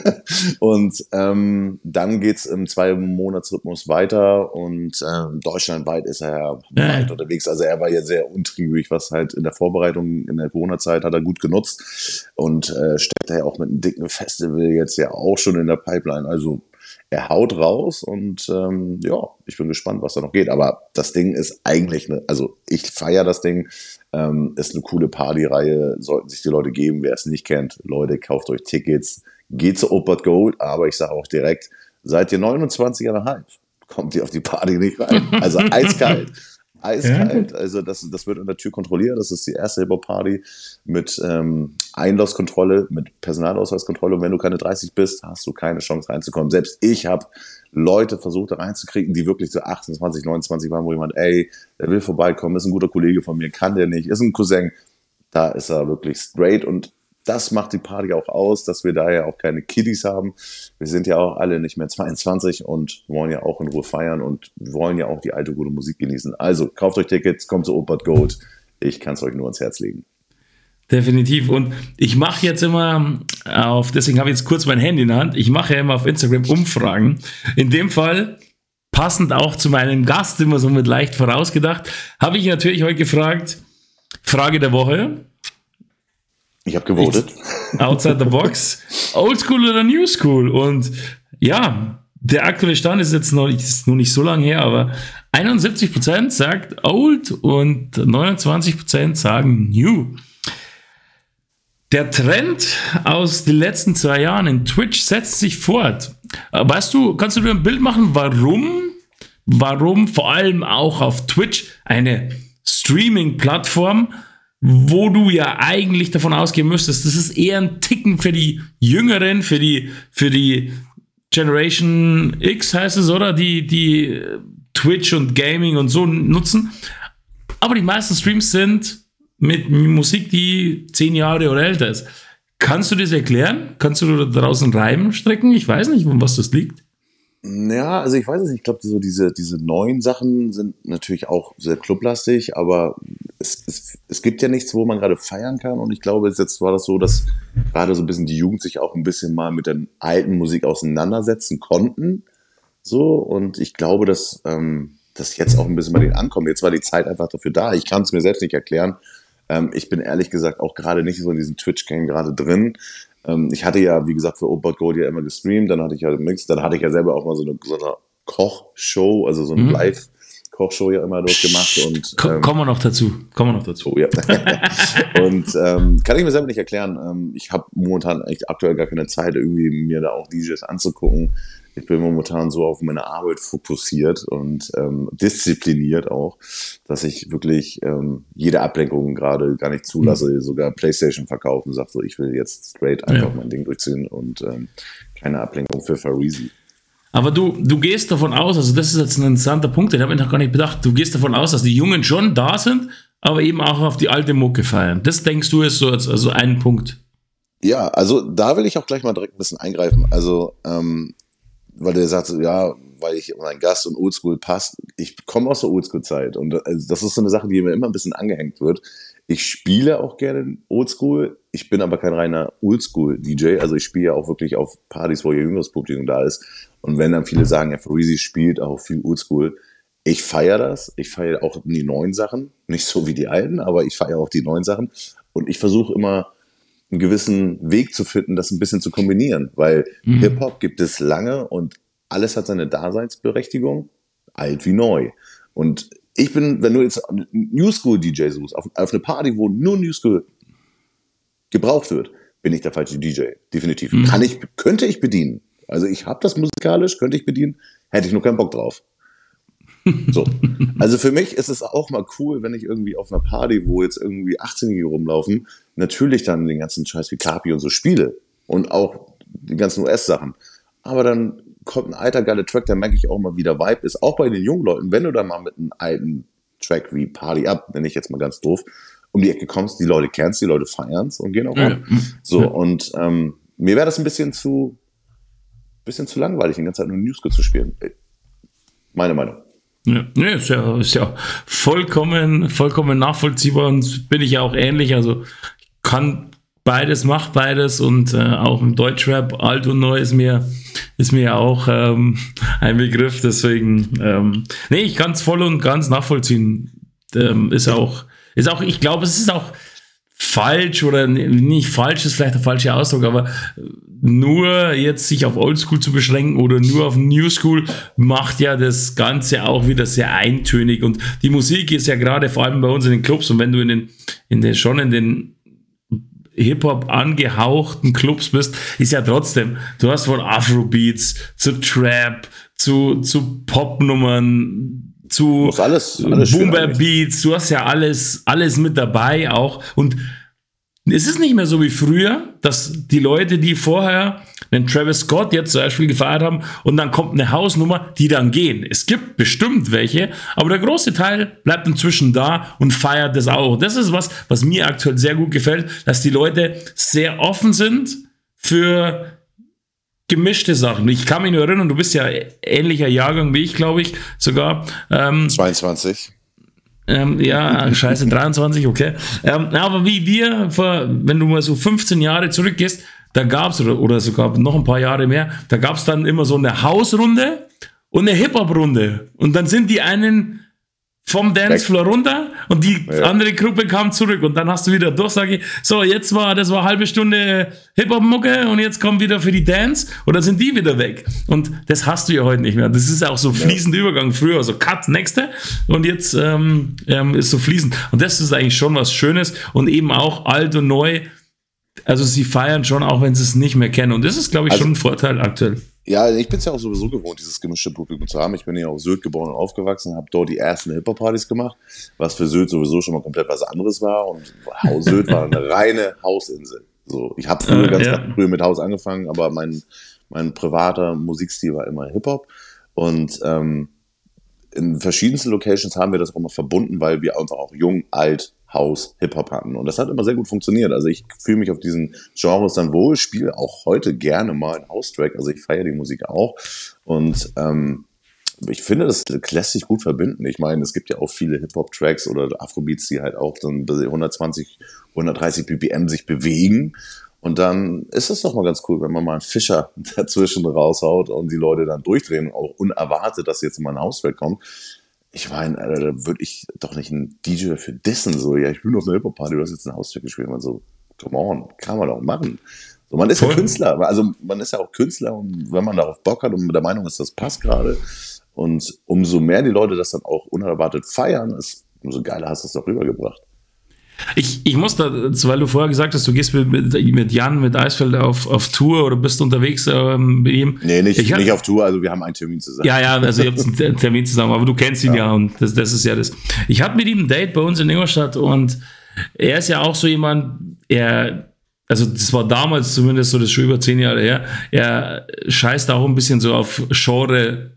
und ähm, dann geht's im Zwei-Monats-Rhythmus weiter und äh, deutschlandweit ist er ja weit unterwegs. Also er war ja sehr untriebig, was halt in der Vorbereitung in der Corona-Zeit hat er gut genutzt und äh, steckt er ja auch mit einem dicken Festival jetzt ja auch schon in der Pipeline. Also er haut raus und ähm, ja, ich bin gespannt, was da noch geht. Aber das Ding ist eigentlich, eine, also ich feiere das Ding, ähm, ist eine coole Partyreihe, sollten sich die Leute geben. Wer es nicht kennt, Leute, kauft euch Tickets, geht zu Opert Gold, aber ich sage auch direkt, seid ihr 29,5, kommt ihr auf die Party nicht rein. Also eiskalt. Eiskalt. Ja. Also das, das wird an der Tür kontrolliert. Das ist die erste Hip-Hop-Party mit ähm, Einlasskontrolle, mit Personalausweiskontrolle. Und wenn du keine 30 bist, hast du keine Chance reinzukommen. Selbst ich habe Leute versucht da reinzukriegen, die wirklich so 28, 29 waren, wo jemand, ey, der will vorbeikommen, ist ein guter Kollege von mir, kann der nicht, ist ein Cousin. Da ist er wirklich straight und das macht die Party auch aus, dass wir da ja auch keine Kiddies haben. Wir sind ja auch alle nicht mehr 22 und wollen ja auch in Ruhe feiern und wollen ja auch die alte gute Musik genießen. Also kauft euch Tickets, kommt zu Opert Gold. Ich kann es euch nur ans Herz legen. Definitiv. Und ich mache jetzt immer auf, deswegen habe ich jetzt kurz mein Handy in der Hand, ich mache ja immer auf Instagram Umfragen. In dem Fall, passend auch zu meinem Gast, immer so mit leicht vorausgedacht, habe ich natürlich heute gefragt, Frage der Woche. Ich habe gewotet. Outside the Box. Old School oder New School? Und ja, der aktuelle Stand ist jetzt noch, ist noch nicht so lange her, aber 71% sagt Old und 29% sagen New. Der Trend aus den letzten zwei Jahren in Twitch setzt sich fort. Weißt du, kannst du dir ein Bild machen, warum, warum vor allem auch auf Twitch eine Streaming-Plattform, wo du ja eigentlich davon ausgehen müsstest, das ist eher ein Ticken für die Jüngeren, für die, für die Generation X heißt es, oder? Die, die Twitch und Gaming und so nutzen. Aber die meisten Streams sind mit Musik, die zehn Jahre oder älter ist. Kannst du das erklären? Kannst du da draußen Reimen strecken? Ich weiß nicht, um was das liegt. Ja, also ich weiß es nicht. Ich glaube, so diese, diese neuen Sachen sind natürlich auch sehr clublastig, aber es, es, es gibt ja nichts, wo man gerade feiern kann. Und ich glaube, jetzt war das so, dass gerade so ein bisschen die Jugend sich auch ein bisschen mal mit der alten Musik auseinandersetzen konnten. So, und ich glaube, dass ähm, das jetzt auch ein bisschen bei denen ankommt. Jetzt war die Zeit einfach dafür da. Ich kann es mir selbst nicht erklären. Ähm, ich bin ehrlich gesagt auch gerade nicht so in diesem Twitch-Game gerade drin. Ähm, ich hatte ja, wie gesagt, für Obot Gold ja immer gestreamt, dann hatte ich ja Mix, dann hatte ich ja selber auch mal so eine, so eine Kochshow, also so eine mhm. Live- Kochshow ja immer dort gemacht und ähm, kommen wir noch dazu, kommen wir noch dazu. Oh, ja. und ähm, kann ich mir selber nicht erklären. Ähm, ich habe momentan echt aktuell gar keine Zeit, irgendwie mir da auch DJs anzugucken ich bin momentan so auf meine Arbeit fokussiert und ähm, diszipliniert auch, dass ich wirklich ähm, jede Ablenkung gerade gar nicht zulasse, mhm. sogar PlayStation verkaufen, sagt so, ich will jetzt straight einfach ja. mein Ding durchziehen und ähm, keine Ablenkung für Farisi. Aber du, du gehst davon aus, also das ist jetzt ein interessanter Punkt, den habe ich noch gar nicht bedacht, du gehst davon aus, dass die Jungen schon da sind, aber eben auch auf die alte Mucke feiern. Das denkst du ist so als, also ein Punkt. Ja, also da will ich auch gleich mal direkt ein bisschen eingreifen. Also ähm, weil der sagt, ja, weil ich mein Gast und Oldschool passt. Ich komme aus der Oldschool-Zeit und also das ist so eine Sache, die mir immer ein bisschen angehängt wird. Ich spiele auch gerne Oldschool, ich bin aber kein reiner Oldschool-DJ, also ich spiele ja auch wirklich auf Partys, wo ihr jüngeres Publikum da ist. Und wenn dann viele sagen, ja, Freezy spielt auch viel Oldschool, ich feiere das, ich feiere auch die neuen Sachen, nicht so wie die alten, aber ich feiere auch die neuen Sachen und ich versuche immer einen gewissen Weg zu finden, das ein bisschen zu kombinieren, weil mhm. Hip-Hop gibt es lange und alles hat seine Daseinsberechtigung, alt wie neu. Und ich bin, wenn du jetzt New School DJ suchst, auf, auf eine Party, wo nur New School gebraucht wird, bin ich der falsche DJ. Definitiv. Mhm. Kann ich, könnte ich bedienen. Also ich habe das musikalisch, könnte ich bedienen, hätte ich nur keinen Bock drauf. So. Also für mich ist es auch mal cool, wenn ich irgendwie auf einer Party, wo jetzt irgendwie 18-Jährige rumlaufen, natürlich dann den ganzen Scheiß wie Capi und so spiele. Und auch die ganzen US-Sachen. Aber dann kommt ein alter geiler Track, der merke ich auch mal wieder Vibe ist. Auch bei den jungen Leuten, wenn du da mal mit einem alten Track wie Party Up, nenne ich jetzt mal ganz doof, um die Ecke kommst, die Leute kennst, die Leute feiern's und gehen auch ja. So, ja. und ähm, mir wäre das ein bisschen zu, bisschen zu langweilig, die ganze Zeit nur Newsco zu spielen. Meine Meinung. Ja, nee, ist ja, ist ja vollkommen, vollkommen nachvollziehbar und bin ich ja auch ähnlich. Also kann beides, macht beides und äh, auch im Deutschrap alt und neu ist mir, ist mir ja auch ähm, ein Begriff. Deswegen, ähm, nee, ich kann es voll und ganz nachvollziehen. Ähm, ist auch, ist auch, ich glaube, es ist auch falsch oder nicht falsch ist vielleicht der falsche Ausdruck, aber nur jetzt sich auf Oldschool zu beschränken oder nur auf New School macht ja das Ganze auch wieder sehr eintönig und die Musik ist ja gerade vor allem bei uns in den Clubs und wenn du in den, in den schon in den Hip-Hop angehauchten Clubs bist, ist ja trotzdem, du hast von Afrobeats zu Trap, zu, zu Popnummern, zu alles, alles Boomer Beats, du hast ja alles, alles mit dabei auch. Und es ist nicht mehr so wie früher, dass die Leute, die vorher den Travis Scott jetzt zum Beispiel gefeiert haben und dann kommt eine Hausnummer, die dann gehen. Es gibt bestimmt welche, aber der große Teil bleibt inzwischen da und feiert das auch. Das ist was, was mir aktuell sehr gut gefällt, dass die Leute sehr offen sind für gemischte Sachen. Ich kann mich nur erinnern, du bist ja ähnlicher Jahrgang wie ich, glaube ich, sogar. Ähm, 22. Ähm, ja, scheiße, 23, okay. Ähm, aber wie wir, wenn du mal so 15 Jahre zurückgehst, da gab es, oder, oder sogar noch ein paar Jahre mehr, da gab es dann immer so eine Hausrunde und eine Hip-Hop-Runde. Und dann sind die einen vom Dancefloor runter und die ja. andere Gruppe kam zurück und dann hast du wieder Durchsage, so jetzt war, das war eine halbe Stunde Hip-Hop-Mucke und jetzt kommt wieder für die Dance dann sind die wieder weg und das hast du ja heute nicht mehr. Das ist auch so fließender ja. Übergang. Früher so Cut, nächste und jetzt ähm, ähm, ist so fließend und das ist eigentlich schon was Schönes und eben auch alt und neu also sie feiern schon, auch wenn sie es nicht mehr kennen. Und das ist, glaube ich, also, schon ein Vorteil aktuell. Ja, ich bin es ja auch sowieso gewohnt, dieses gemischte Publikum zu haben. Ich bin ja auf Sylt geboren und aufgewachsen, habe dort die ersten Hip-Hop-Partys gemacht, was für Sylt sowieso schon mal komplett was anderes war. Und Sylt war eine reine Hausinsel. So, ich habe früher äh, ganz ja. früher mit Haus angefangen, aber mein, mein privater Musikstil war immer Hip-Hop. Und ähm, in verschiedensten Locations haben wir das auch immer verbunden, weil wir einfach auch jung, alt, House, Hip-Hop hatten. Und das hat immer sehr gut funktioniert. Also ich fühle mich auf diesen Genres dann wohl, spiele auch heute gerne mal einen House-Track. Also ich feiere die Musik auch. Und ähm, ich finde, das lässt sich gut verbinden. Ich meine, es gibt ja auch viele Hip-Hop-Tracks oder Afrobeats, die halt auch dann 120, 130 BPM sich bewegen. Und dann ist es doch mal ganz cool, wenn man mal einen Fischer dazwischen raushaut und die Leute dann durchdrehen, auch unerwartet, dass jetzt mal ein Hauswerk kommt. Ich meine, da würde ich doch nicht einen DJ für dissen, so, ja, ich bin auf einer Hip-Hop-Party, du hast jetzt ein Hauswerk gespielt, man so, come on, kann man doch machen. So, man ist Voll. ja Künstler, also man ist ja auch Künstler und wenn man darauf Bock hat und mit der Meinung ist, das passt gerade und umso mehr die Leute das dann auch unerwartet feiern, ist, umso geiler hast du es doch rübergebracht. Ich, ich muss da, weil du vorher gesagt hast, du gehst mit, mit, Jan, mit Eisfeld auf, auf Tour oder bist unterwegs ähm, mit ihm. Nee, nicht, ich, nicht auf Tour, also wir haben einen Termin zusammen. Ja, ja, also ihr habt einen Termin zusammen, aber du kennst ihn ja, ja und das, das ist ja das. Ich hatte mit ihm ein Date bei uns in Ingolstadt und er ist ja auch so jemand, er, also das war damals zumindest so, das ist schon über zehn Jahre her, er scheißt auch ein bisschen so auf Genre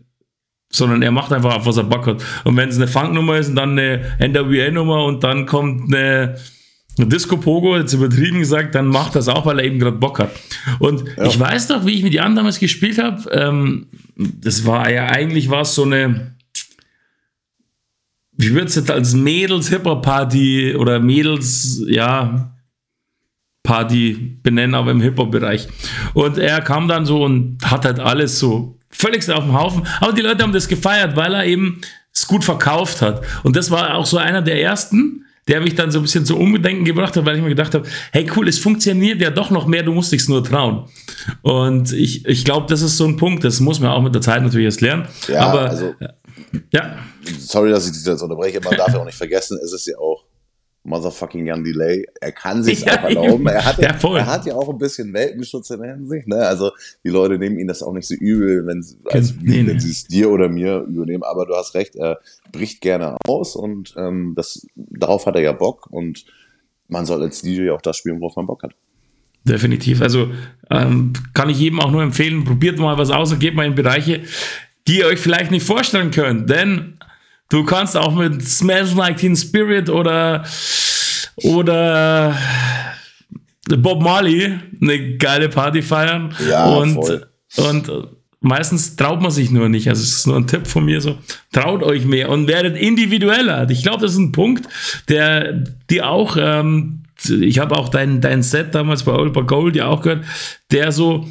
sondern er macht einfach auf, was er Bock hat. Und wenn es eine Funknummer ist und dann eine NWA-Nummer und dann kommt eine, eine Disco Pogo, jetzt übertrieben gesagt, dann macht das auch, weil er eben gerade Bock hat. Und ja. ich weiß doch, wie ich mit Jan damals gespielt habe, ähm, das war ja eigentlich war es so eine, wie würde es jetzt als Mädels-Hip-Hop-Party oder Mädels, ja, Party benennen, aber im Hip-Hop-Bereich. Und er kam dann so und hat halt alles so völlig auf dem Haufen. Aber die Leute haben das gefeiert, weil er eben es gut verkauft hat. Und das war auch so einer der ersten, der mich dann so ein bisschen zu Umdenken gebracht hat, weil ich mir gedacht habe, hey cool, es funktioniert ja doch noch mehr, du musst dich nur trauen. Und ich, ich glaube, das ist so ein Punkt, das muss man auch mit der Zeit natürlich erst lernen. Ja, Aber also, ja. Sorry, dass ich dich jetzt unterbreche, man darf ja auch nicht vergessen, es ist ja auch motherfucking Jan Delay. Er kann sich ja, auch erlauben. Er hat ja, er hat ja auch ein bisschen Welpenschutz in der Hinsicht. Ne? Also die Leute nehmen ihn das auch nicht so übel, wenn, also, nee, wenn nee. sie es dir oder mir übernehmen. Aber du hast recht, er bricht gerne aus und ähm, das, darauf hat er ja Bock. Und man soll als DJ auch das spielen, worauf man Bock hat. Definitiv. Also ähm, kann ich jedem auch nur empfehlen, probiert mal was aus und geht mal in Bereiche, die ihr euch vielleicht nicht vorstellen könnt. Denn Du kannst auch mit Smash Like Teen Spirit oder, oder Bob Marley eine geile Party feiern. Ja, und, voll. und meistens traut man sich nur nicht. Also es ist nur ein Tipp von mir so, traut euch mehr und werdet individueller. Ich glaube, das ist ein Punkt, der dir auch, ähm, ich habe auch dein, dein Set damals bei Oliver Gold ja auch gehört, der so,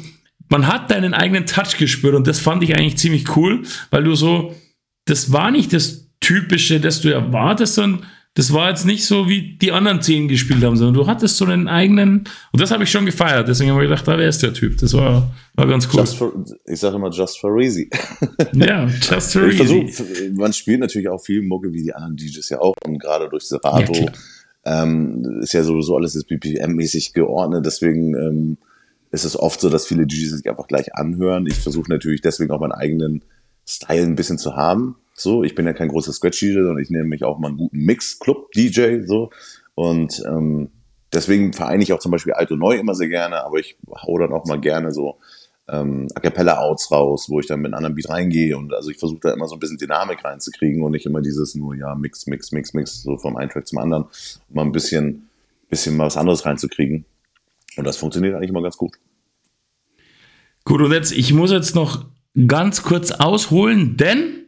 man hat deinen eigenen Touch gespürt und das fand ich eigentlich ziemlich cool, weil du so, das war nicht das typische, das du erwartest, sondern das war jetzt nicht so, wie die anderen zehn gespielt haben, sondern du hattest so einen eigenen, und das habe ich schon gefeiert, deswegen habe ich gedacht, da wer ist der Typ? Das war, war ganz cool. For, ich sage immer just for easy. ja, just for easy. Versuch, man spielt natürlich auch viel Mucke, wie die anderen DJs ja auch, und gerade durch Serato ja, ähm, ist ja sowieso alles BPM-mäßig geordnet, deswegen ähm, ist es oft so, dass viele DJs sich einfach gleich anhören. Ich versuche natürlich deswegen auch meinen eigenen Style ein bisschen zu haben. So, ich bin ja kein großer Scratch-DJ, sondern ich nehme mich auch mal einen guten Mix-Club-DJ. So. Und ähm, deswegen vereine ich auch zum Beispiel alt und neu immer sehr gerne, aber ich hau dann auch mal gerne so ähm, A Cappella-Outs raus, wo ich dann mit einem anderen Beat reingehe. Und also ich versuche da immer so ein bisschen Dynamik reinzukriegen und nicht immer dieses nur, ja, Mix, Mix, Mix, Mix, so vom einen Track zum anderen, um mal ein bisschen, bisschen mal was anderes reinzukriegen. Und das funktioniert eigentlich immer ganz gut. Gut, und jetzt, ich muss jetzt noch ganz kurz ausholen, denn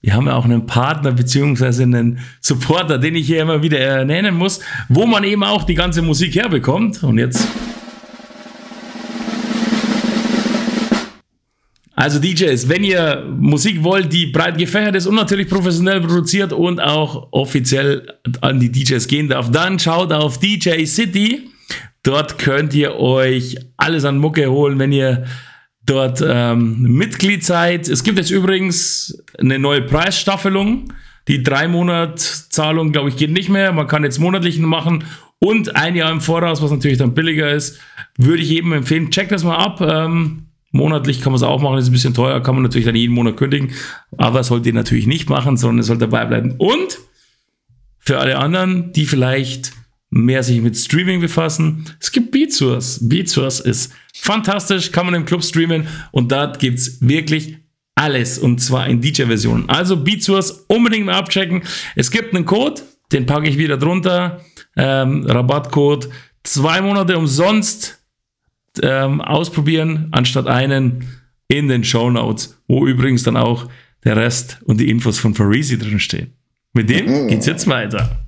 wir haben ja auch einen Partner beziehungsweise einen Supporter, den ich hier immer wieder ernennen muss, wo man eben auch die ganze Musik herbekommt. Und jetzt. Also DJs, wenn ihr Musik wollt, die breit gefächert ist und natürlich professionell produziert und auch offiziell an die DJs gehen darf, dann schaut auf DJ City. Dort könnt ihr euch alles an Mucke holen, wenn ihr dort ähm, Mitglied seid. Es gibt jetzt übrigens eine neue Preisstaffelung. Die drei Monat Zahlung, glaube ich, geht nicht mehr. Man kann jetzt monatlich machen und ein Jahr im Voraus, was natürlich dann billiger ist, würde ich jedem empfehlen, check das mal ab. Ähm, monatlich kann man es auch machen, ist ein bisschen teuer, kann man natürlich dann jeden Monat kündigen, aber sollt ihr natürlich nicht machen, sondern es soll dabei bleiben. Und für alle anderen, die vielleicht mehr sich mit Streaming befassen, es gibt BeatSource. BeatSource ist fantastisch, kann man im Club streamen und dort gibt es wirklich alles und zwar in DJ-Versionen. Also BeatSource unbedingt mal abchecken. Es gibt einen Code, den packe ich wieder drunter. Ähm, Rabattcode zwei Monate umsonst ähm, ausprobieren, anstatt einen in den Show Notes, wo übrigens dann auch der Rest und die Infos von Farisi drin stehen. Mit dem mhm. geht's jetzt weiter.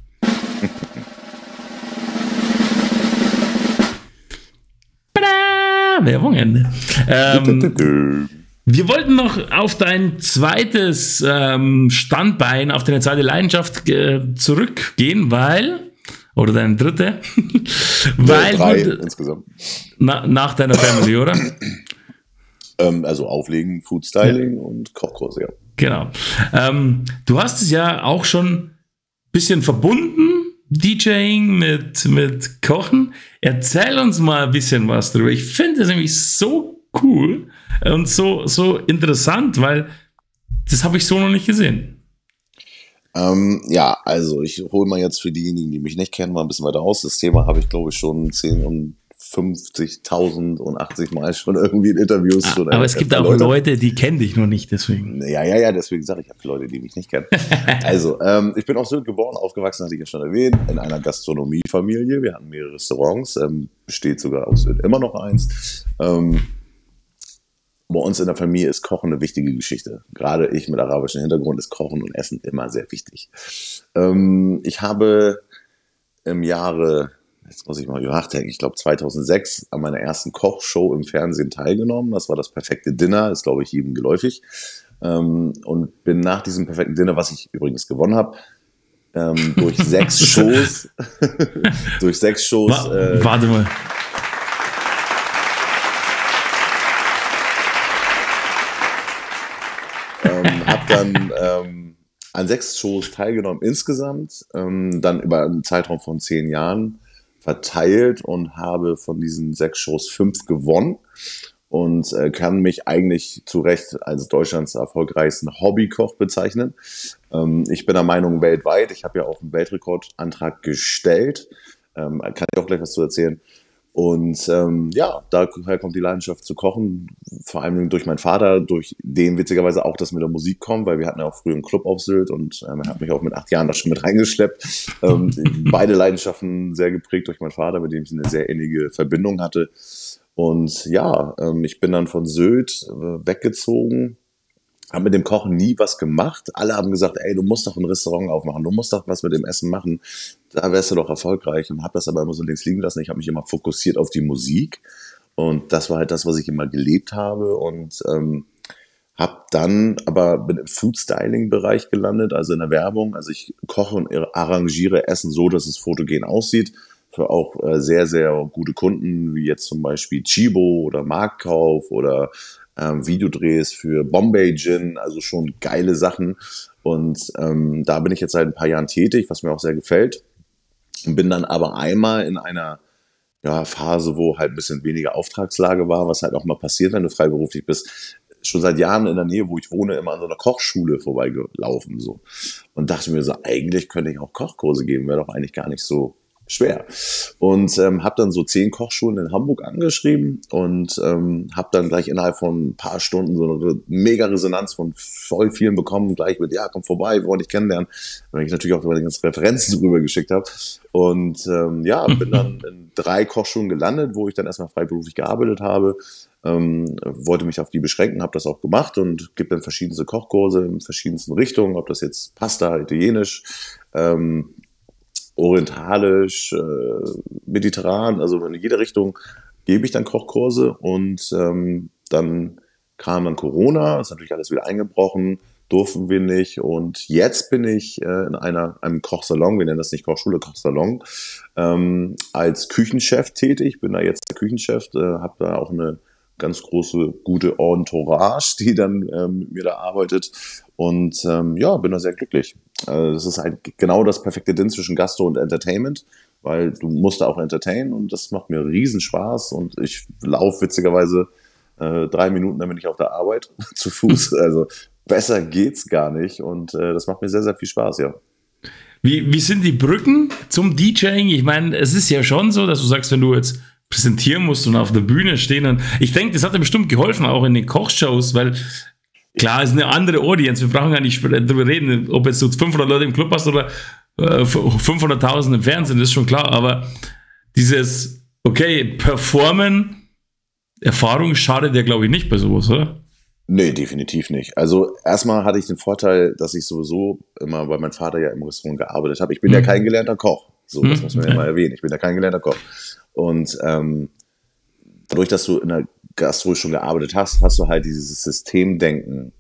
Werbung Ende. Ähm, wir wollten noch auf dein zweites ähm, Standbein, auf deine zweite Leidenschaft äh, zurückgehen, weil, oder deine dritte, weil drei du, insgesamt. Na, nach deiner Family, oder? ähm, also Auflegen, Foodstyling ja. und Kochkurs, ja. Genau. Ähm, du hast es ja auch schon ein bisschen verbunden, DJing mit, mit Kochen. Erzähl uns mal ein bisschen was darüber. Ich finde es nämlich so cool und so, so interessant, weil das habe ich so noch nicht gesehen. Ähm, ja, also ich hole mal jetzt für diejenigen, die mich nicht kennen, mal ein bisschen weiter aus. Das Thema habe ich, glaube ich, schon 10 und 50.000 und 80 Mal schon irgendwie in Interviews. Ah, aber es gibt auch Leute. Leute, die kennen dich noch nicht, deswegen. Ja, ja, ja, deswegen sage ich, ich habe Leute, die mich nicht kennen. also, ähm, ich bin auch so geboren, aufgewachsen, hatte ich ja schon erwähnt, in einer Gastronomiefamilie. Wir hatten mehrere Restaurants, ähm, besteht sogar aus immer noch eins. Ähm, bei uns in der Familie ist Kochen eine wichtige Geschichte. Gerade ich mit arabischem Hintergrund ist Kochen und Essen immer sehr wichtig. Ähm, ich habe im Jahre jetzt muss ich mal nachdenken, ich glaube 2006 an meiner ersten Kochshow im Fernsehen teilgenommen. Das war das perfekte Dinner, ist glaube ich jedem geläufig. Ähm, und bin nach diesem perfekten Dinner, was ich übrigens gewonnen habe, ähm, durch sechs Shows, durch sechs Shows. Äh, Warte mal. ähm, hab dann ähm, an sechs Shows teilgenommen insgesamt, ähm, dann über einen Zeitraum von zehn Jahren verteilt und habe von diesen sechs Shows fünf gewonnen und äh, kann mich eigentlich zu Recht als Deutschlands erfolgreichsten Hobbykoch bezeichnen. Ähm, ich bin der Meinung weltweit, ich habe ja auch einen Weltrekordantrag gestellt, ähm, kann ich auch gleich was zu erzählen. Und ähm, ja, daher kommt die Leidenschaft zu kochen, vor allem durch meinen Vater, durch den witzigerweise auch das mit der Musik kommt, weil wir hatten ja auch früher einen Club auf Sylt und ähm, er hat mich auch mit acht Jahren da schon mit reingeschleppt. Ähm, beide Leidenschaften sehr geprägt durch meinen Vater, mit dem ich eine sehr innige Verbindung hatte. Und ja, ähm, ich bin dann von Sylt äh, weggezogen, haben mit dem Kochen nie was gemacht. Alle haben gesagt, ey, du musst doch ein Restaurant aufmachen, du musst doch was mit dem Essen machen. Da wärst du doch erfolgreich. Und habe das aber immer so links liegen lassen. Ich habe mich immer fokussiert auf die Musik. Und das war halt das, was ich immer gelebt habe. Und ähm, habe dann aber bin im Food-Styling-Bereich gelandet, also in der Werbung. Also ich koche und arrangiere Essen so, dass es fotogen aussieht. Für auch äh, sehr, sehr gute Kunden, wie jetzt zum Beispiel Chibo oder Marktkauf oder ähm, Videodrehs für Bombay Gin, also schon geile Sachen. Und ähm, da bin ich jetzt seit ein paar Jahren tätig, was mir auch sehr gefällt. Und bin dann aber einmal in einer ja, Phase, wo halt ein bisschen weniger Auftragslage war, was halt auch mal passiert, wenn du freiberuflich bist, schon seit Jahren in der Nähe, wo ich wohne, immer an so einer Kochschule vorbeigelaufen so und dachte mir so, eigentlich könnte ich auch Kochkurse geben, wäre doch eigentlich gar nicht so schwer. Und ähm, habe dann so zehn Kochschulen in Hamburg angeschrieben und ähm, habe dann gleich innerhalb von ein paar Stunden so eine mega Resonanz von voll vielen bekommen, gleich mit, ja, komm vorbei, wir wollen dich kennenlernen, weil ich natürlich auch meine ganzen Referenzen drüber geschickt habe. Und ähm, ja, bin dann in drei Kochschulen gelandet, wo ich dann erstmal freiberuflich gearbeitet habe. Ähm, wollte mich auf die beschränken, habe das auch gemacht und gibt dann verschiedenste Kochkurse in verschiedensten Richtungen, ob das jetzt Pasta, Italienisch, ähm, orientalisch, äh, mediterran, also in jede Richtung gebe ich dann Kochkurse und ähm, dann kam dann Corona, ist natürlich alles wieder eingebrochen, durften wir nicht und jetzt bin ich äh, in einer, einem Kochsalon, wir nennen das nicht Kochschule, Kochsalon, ähm, als Küchenchef tätig, bin da jetzt der Küchenchef, äh, habe da auch eine ganz große, gute Entourage, die dann ähm, mit mir da arbeitet und ähm, ja, bin da sehr glücklich. Also das ist halt genau das perfekte Ding zwischen Gastro und Entertainment. weil du musst da auch entertainen und das macht mir riesen Spaß und ich laufe witzigerweise äh, drei Minuten, dann bin ich auf der Arbeit zu Fuß. Also besser geht's gar nicht und äh, das macht mir sehr, sehr viel Spaß, ja. Wie, wie sind die Brücken zum DJing? Ich meine, es ist ja schon so, dass du sagst, wenn du jetzt präsentieren musst und auf der Bühne stehen. Und ich denke, das hat dir bestimmt geholfen, auch in den Kochshows, weil klar, es ist eine andere Audience. Wir brauchen gar nicht darüber reden, ob jetzt du 500 Leute im Club hast oder äh, 500.000 im Fernsehen, das ist schon klar. Aber dieses, okay, performen, Erfahrung schadet ja, glaube ich, nicht bei sowas, oder? Nee, definitiv nicht. Also erstmal hatte ich den Vorteil, dass ich sowieso immer, weil mein Vater ja im Restaurant gearbeitet hat. Ich bin mhm. ja kein gelernter Koch. So, das mhm. muss man ja mal erwähnen. Ich bin ja kein gelernter Koch. Und ähm, dadurch, dass du in der Gastro schon gearbeitet hast, hast du halt dieses Systemdenken,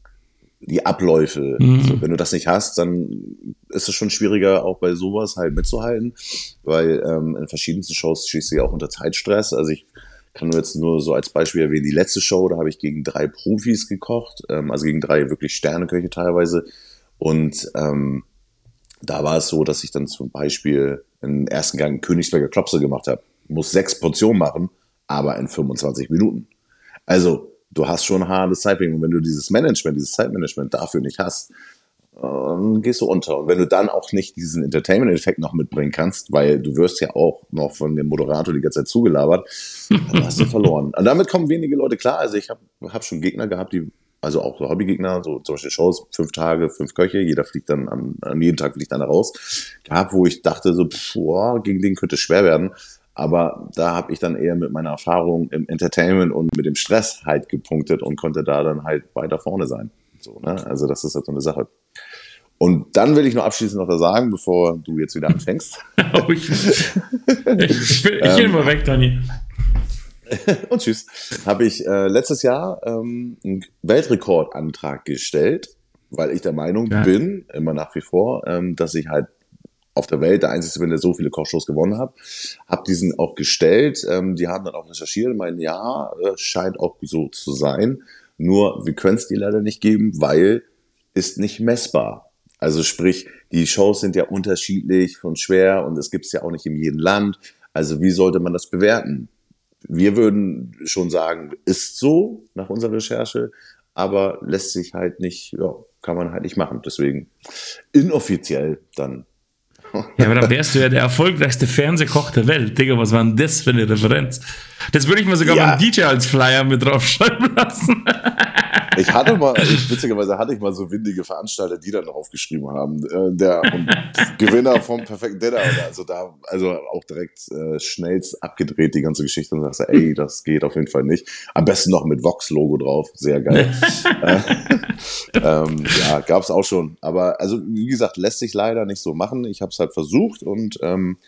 die Abläufe. Mhm. Also, wenn du das nicht hast, dann ist es schon schwieriger, auch bei sowas halt mitzuhalten, weil ähm, in verschiedensten Shows stehst du ja auch unter Zeitstress. Also ich kann nur jetzt nur so als Beispiel erwähnen, die letzte Show, da habe ich gegen drei Profis gekocht, ähm, also gegen drei wirklich Sterneköche teilweise. Und ähm, da war es so, dass ich dann zum Beispiel im ersten Gang Königsberger Klopse gemacht habe muss sechs Portionen machen, aber in 25 Minuten. Also, du hast schon hartes Zeitplan. Und wenn du dieses Management, dieses Zeitmanagement dafür nicht hast, ähm, gehst du unter. Und wenn du dann auch nicht diesen Entertainment-Effekt noch mitbringen kannst, weil du wirst ja auch noch von dem Moderator die ganze Zeit zugelabert, dann hast du verloren. Und damit kommen wenige Leute klar. Also ich habe hab schon Gegner gehabt, die, also auch so Hobbygegner, so zum Beispiel Shows, fünf Tage, fünf Köche, jeder fliegt dann an, an jedem Tag fliegt einer raus, gehabt, wo ich dachte so, pff, boah, gegen den könnte es schwer werden. Aber da habe ich dann eher mit meiner Erfahrung im Entertainment und mit dem Stress halt gepunktet und konnte da dann halt weiter vorne sein. So, ne? Also das ist halt so eine Sache. Und dann will ich noch abschließend noch da sagen, bevor du jetzt wieder anfängst. oh, ich, ich, bin, ich ähm, mal weg, Dani. und tschüss. Habe ich äh, letztes Jahr ähm, einen Weltrekordantrag gestellt, weil ich der Meinung ja. bin, immer nach wie vor, ähm, dass ich halt auf der Welt der einzige bin, der so viele Kochshows gewonnen hat. Hab diesen auch gestellt. Ähm, die haben dann auch recherchiert meinen, ja, äh, scheint auch so zu sein. Nur wir können es dir leider nicht geben, weil ist nicht messbar. Also sprich, die Shows sind ja unterschiedlich und schwer und es gibt es ja auch nicht in jedem Land. Also wie sollte man das bewerten? Wir würden schon sagen, ist so nach unserer Recherche, aber lässt sich halt nicht, ja, kann man halt nicht machen. Deswegen inoffiziell dann ja, aber dann wärst du ja der erfolgreichste Fernsehkoch der Welt. Digga, was war denn das für eine Referenz? Das würde ich mir sogar ja. beim DJ als Flyer mit draufschreiben lassen. Ich hatte mal, ich, witzigerweise hatte ich mal so windige Veranstalter, die dann draufgeschrieben haben. Äh, der Gewinner vom perfekten Dinner. Also da, also auch direkt äh, schnellst abgedreht die ganze Geschichte und sagst, ey, das geht auf jeden Fall nicht. Am besten noch mit Vox-Logo drauf. Sehr geil. äh, ähm, ja, gab's auch schon. Aber also, wie gesagt, lässt sich leider nicht so machen. Ich habe es halt versucht und ähm,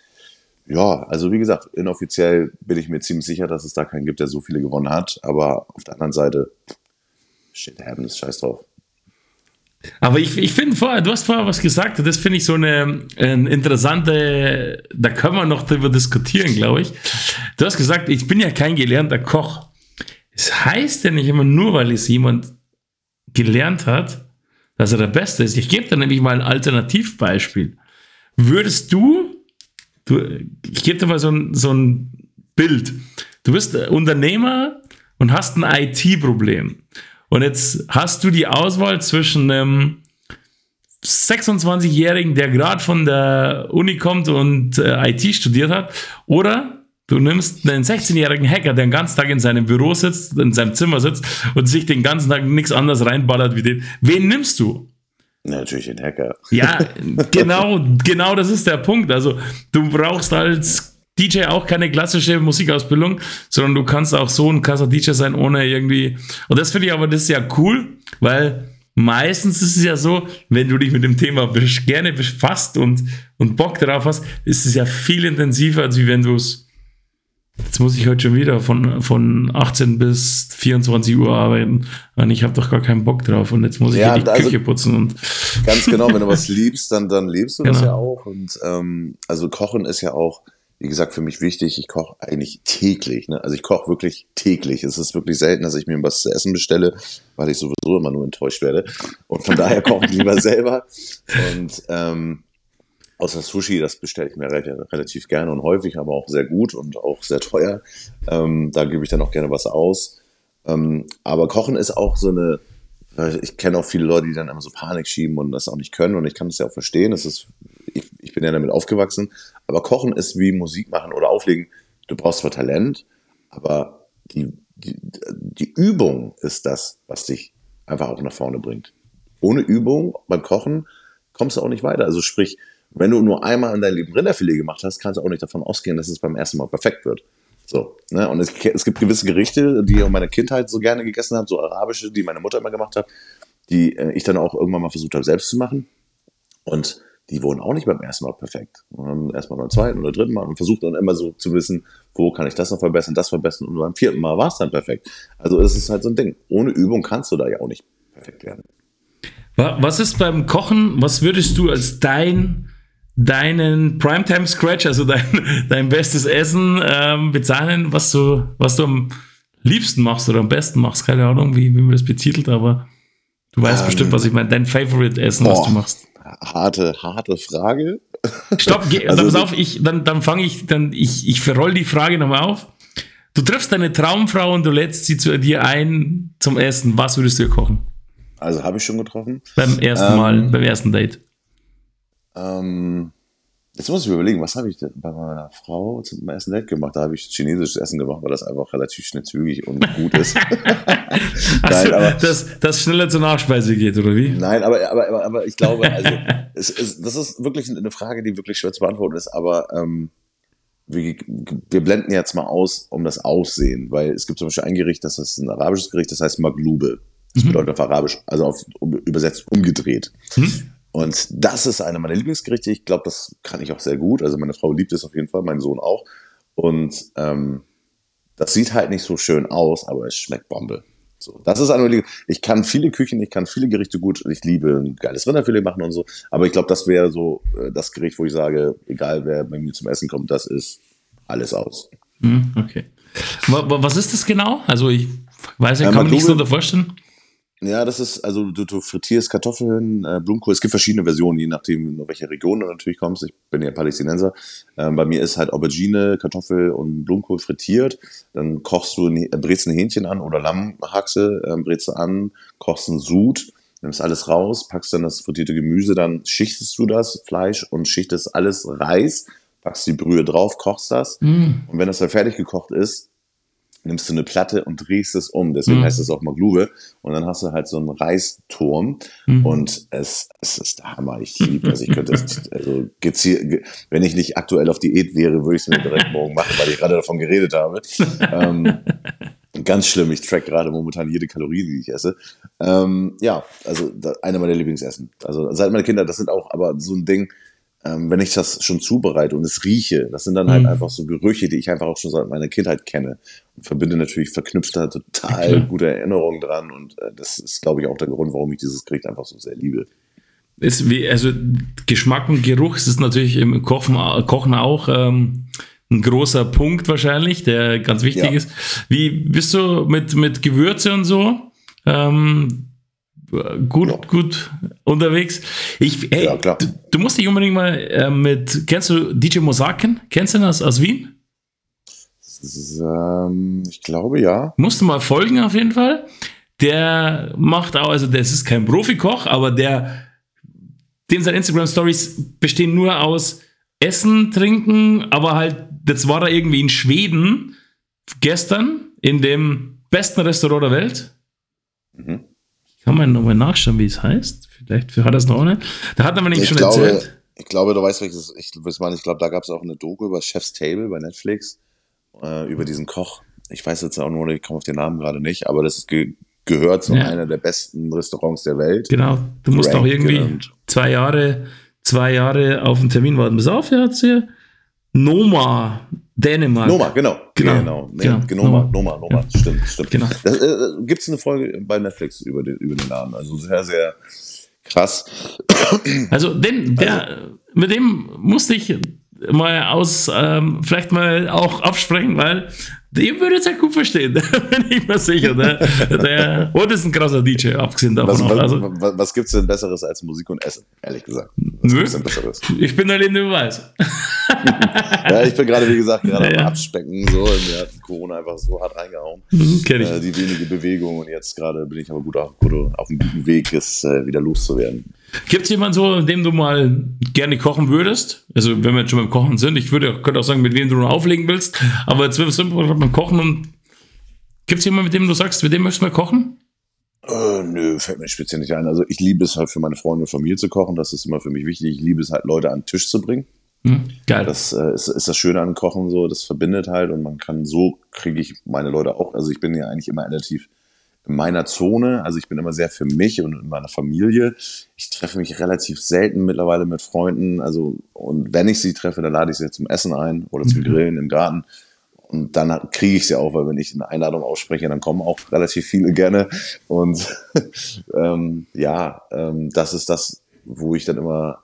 ja, also wie gesagt, inoffiziell bin ich mir ziemlich sicher, dass es da keinen gibt, der so viele gewonnen hat. Aber auf der anderen Seite, shit happens, scheiß drauf. Aber ich, ich finde vorher, du hast vorher was gesagt, das finde ich so eine, eine, interessante, da können wir noch drüber diskutieren, glaube ich. Du hast gesagt, ich bin ja kein gelernter Koch. Es heißt ja nicht immer nur, weil es jemand gelernt hat, dass er der Beste ist. Ich gebe dir nämlich mal ein Alternativbeispiel. Würdest du, du ich gebe dir mal so ein, so ein Bild. Du bist Unternehmer und hast ein IT-Problem. Und jetzt hast du die Auswahl zwischen einem 26-Jährigen, der gerade von der Uni kommt und äh, IT studiert hat, oder du nimmst einen 16-jährigen Hacker, der den ganzen Tag in seinem Büro sitzt, in seinem Zimmer sitzt und sich den ganzen Tag nichts anderes reinballert wie den. Wen nimmst du? Natürlich den Hacker. Ja, genau, genau das ist der Punkt. Also du brauchst als DJ auch keine klassische Musikausbildung, sondern du kannst auch so ein krasser DJ sein, ohne irgendwie. Und das finde ich aber, das ist ja cool, weil meistens ist es ja so, wenn du dich mit dem Thema gerne befasst und, und Bock darauf hast, ist es ja viel intensiver, als wenn du es. Jetzt muss ich heute schon wieder von, von 18 bis 24 Uhr arbeiten. Und ich habe doch gar keinen Bock drauf. Und jetzt muss ich ja, die also Küche putzen. Und ganz genau, wenn du was liebst, dann, dann lebst du genau. das ja auch. Und ähm, also Kochen ist ja auch wie gesagt, für mich wichtig, ich koche eigentlich täglich. Ne? Also ich koche wirklich täglich. Es ist wirklich selten, dass ich mir was zu essen bestelle, weil ich sowieso immer nur enttäuscht werde. Und von daher koche ich lieber selber. Und ähm, Außer Sushi, das bestelle ich mir relativ gerne und häufig, aber auch sehr gut und auch sehr teuer. Ähm, da gebe ich dann auch gerne was aus. Ähm, aber Kochen ist auch so eine, ich kenne auch viele Leute, die dann immer so Panik schieben und das auch nicht können und ich kann das ja auch verstehen. Das ist, ich, ich bin ja damit aufgewachsen. Aber Kochen ist wie Musik machen oder auflegen. Du brauchst zwar Talent, aber die, die, die Übung ist das, was dich einfach auch nach vorne bringt. Ohne Übung beim Kochen kommst du auch nicht weiter. Also sprich, wenn du nur einmal in deinem Leben Rinderfilet gemacht hast, kannst du auch nicht davon ausgehen, dass es beim ersten Mal perfekt wird. So, ne? Und es, es gibt gewisse Gerichte, die ich in meiner Kindheit so gerne gegessen habe, so arabische, die meine Mutter immer gemacht hat, die äh, ich dann auch irgendwann mal versucht habe, selbst zu machen. Und die wurden auch nicht beim ersten Mal perfekt. Erstmal beim zweiten oder dritten Mal und versucht dann immer so zu wissen, wo kann ich das noch verbessern, das verbessern und beim vierten Mal war es dann perfekt. Also es ist halt so ein Ding. Ohne Übung kannst du da ja auch nicht perfekt werden. Was ist beim Kochen, was würdest du als dein deinen Primetime Scratch, also dein, dein bestes Essen ähm, bezahlen, was du, was du am liebsten machst oder am besten machst. Keine Ahnung, wie, wie man das betitelt, aber du weißt ähm, bestimmt, was ich meine. Dein Favorite Essen, boah, was du machst. Harte, harte Frage. Stopp, geh, also, dann pass auf, ich, dann, dann fange ich, dann, ich, ich verroll die Frage nochmal auf. Du triffst deine Traumfrau und du lädst sie zu dir ein zum Essen. Was würdest du ihr kochen? Also habe ich schon getroffen. Beim ersten ähm, Mal, beim ersten Date. Ähm, jetzt muss ich mir überlegen, was habe ich bei meiner Frau zum ersten Date gemacht? Da habe ich chinesisches Essen gemacht, weil das einfach relativ schnell zügig und gut ist. nein, aber, das, das schneller zur Nachspeise geht, oder wie? Nein, aber, aber, aber, aber ich glaube, also, es, es, das ist wirklich eine Frage, die wirklich schwer zu beantworten ist, aber ähm, wir, wir blenden jetzt mal aus um das Aussehen, weil es gibt zum Beispiel ein Gericht, das ist ein arabisches Gericht, das heißt Maglube. Das mhm. bedeutet auf Arabisch, also auf, um, übersetzt umgedreht. Mhm. Und das ist eine meiner Lieblingsgerichte. Ich glaube, das kann ich auch sehr gut. Also meine Frau liebt es auf jeden Fall, mein Sohn auch. Und ähm, das sieht halt nicht so schön aus, aber es schmeckt Bombe. So, das ist eine Ich kann viele Küchen, ich kann viele Gerichte gut. Ich liebe ein geiles Rinderfilet machen und so. Aber ich glaube, das wäre so äh, das Gericht, wo ich sage, egal wer bei mir zum Essen kommt, das ist alles aus. Hm, okay. Was ist das genau? Also ich weiß ja, kann man nicht so vorstellen. Ja, das ist, also du, du frittierst Kartoffeln, äh, Blumenkohl. Es gibt verschiedene Versionen, je nachdem, in welche Region du natürlich kommst. Ich bin ja Palästinenser. Ähm, bei mir ist halt Aubergine, Kartoffel und Blumenkohl frittiert. Dann kochst du, äh, brätst ein Hähnchen an oder Lammhaxe, äh, brätst du an, kochst einen Sud, nimmst alles raus, packst dann das frittierte Gemüse, dann schichtest du das Fleisch und schichtest alles Reis, packst die Brühe drauf, kochst das. Mm. Und wenn das dann fertig gekocht ist, nimmst du eine Platte und drehst es um. Deswegen mhm. heißt es auch Maglube. Und dann hast du halt so einen Reisturm. Mhm. Und es, es ist der Hammer. Ich liebe Also ich könnte das, also gezielt, wenn ich nicht aktuell auf Diät wäre, würde ich es mir direkt morgen machen, weil ich gerade davon geredet habe. ähm, ganz schlimm. Ich track gerade momentan jede Kalorie, die ich esse. Ähm, ja, also eine meiner Lieblingsessen. Also seit meine Kinder, das sind auch aber so ein Ding, ähm, wenn ich das schon zubereite und es rieche, das sind dann halt mhm. einfach so Gerüche, die ich einfach auch schon seit meiner Kindheit kenne und verbinde natürlich verknüpft da total okay. gute Erinnerungen dran und äh, das ist, glaube ich, auch der Grund, warum ich dieses Gericht einfach so sehr liebe. Ist wie, also Geschmack und Geruch ist natürlich im Kochen, Kochen auch ähm, ein großer Punkt wahrscheinlich, der ganz wichtig ja. ist. Wie bist du mit, mit Gewürze und so? Ähm, gut, ja. gut unterwegs. Ich, hey, ja, du, du, musst dich unbedingt mal äh, mit, kennst du DJ Mosaken? Kennst du ihn aus, aus Wien? Ist, ähm, ich glaube ja. Musst du mal folgen auf jeden Fall. Der macht auch, also das ist kein Profikoch, aber der, dem seine Instagram Stories bestehen nur aus Essen, Trinken, aber halt, das war da irgendwie in Schweden gestern in dem besten Restaurant der Welt. Mhm kann man nochmal nachschauen, wie es heißt. Vielleicht hat er es noch nicht. Da hat er mir nicht schon glaube, erzählt. Ich glaube, du weißt, welches ich, was meine. Ich glaube, da gab es auch eine Doku über Chef's Table bei Netflix, äh, über diesen Koch. Ich weiß jetzt auch nur, ich komme auf den Namen gerade nicht, aber das ge gehört zu ja. einer der besten Restaurants der Welt. Genau, du musst auch irgendwie zwei Jahre, zwei Jahre auf einen Termin warten. Bis auf, ja, hier Noma, Dänemark. Noma, genau. Genau. genau. Nee, genau. Noma, Noma, Noma. Ja. Stimmt, stimmt. Genau. äh, Gibt es eine Folge bei Netflix über den, über den Namen? Also sehr, sehr krass. Also, den, der, also, mit dem musste ich mal aus, ähm, vielleicht mal auch absprechen, weil den würde es ja gut verstehen, bin ich mir sicher. Der, der und ist ein krasser DJ, abgesehen davon. Was, was, also, was, was gibt's denn Besseres als Musik und Essen, ehrlich gesagt? Was Nö. gibt's denn Besseres? ich bin der lebende Beweis. Ja, ich bin gerade, wie gesagt, gerade Ja, ja. am Abspecken. So, mir hat Corona einfach so hart reingehauen. Kenn ich. Äh, die wenige Bewegung und jetzt gerade bin ich aber gut auf, gut auf einem guten Weg, es äh, wieder loszuwerden. Gibt es jemanden so, dem du mal gerne kochen würdest? Also, wenn wir jetzt schon beim Kochen sind, ich würde könnte auch sagen, mit wem du noch auflegen willst, aber jetzt sind wir beim Kochen und gibt es jemanden, mit dem du sagst, mit dem möchtest du mal kochen? Äh, nö, fällt mir speziell nicht ein. Also ich liebe es halt für meine Freunde und Familie zu kochen. Das ist immer für mich wichtig. Ich liebe es halt, Leute an den Tisch zu bringen. Hm, geil. Das äh, ist, ist das Schöne an Kochen so. Das verbindet halt und man kann so kriege ich meine Leute auch. Also ich bin ja eigentlich immer relativ in meiner Zone. Also ich bin immer sehr für mich und in meiner Familie. Ich treffe mich relativ selten mittlerweile mit Freunden. Also und wenn ich sie treffe, dann lade ich sie zum Essen ein oder zum Grillen im Garten. Und dann kriege ich sie auch, weil wenn ich eine Einladung ausspreche, dann kommen auch relativ viele gerne. Und ähm, ja, ähm, das ist das, wo ich dann immer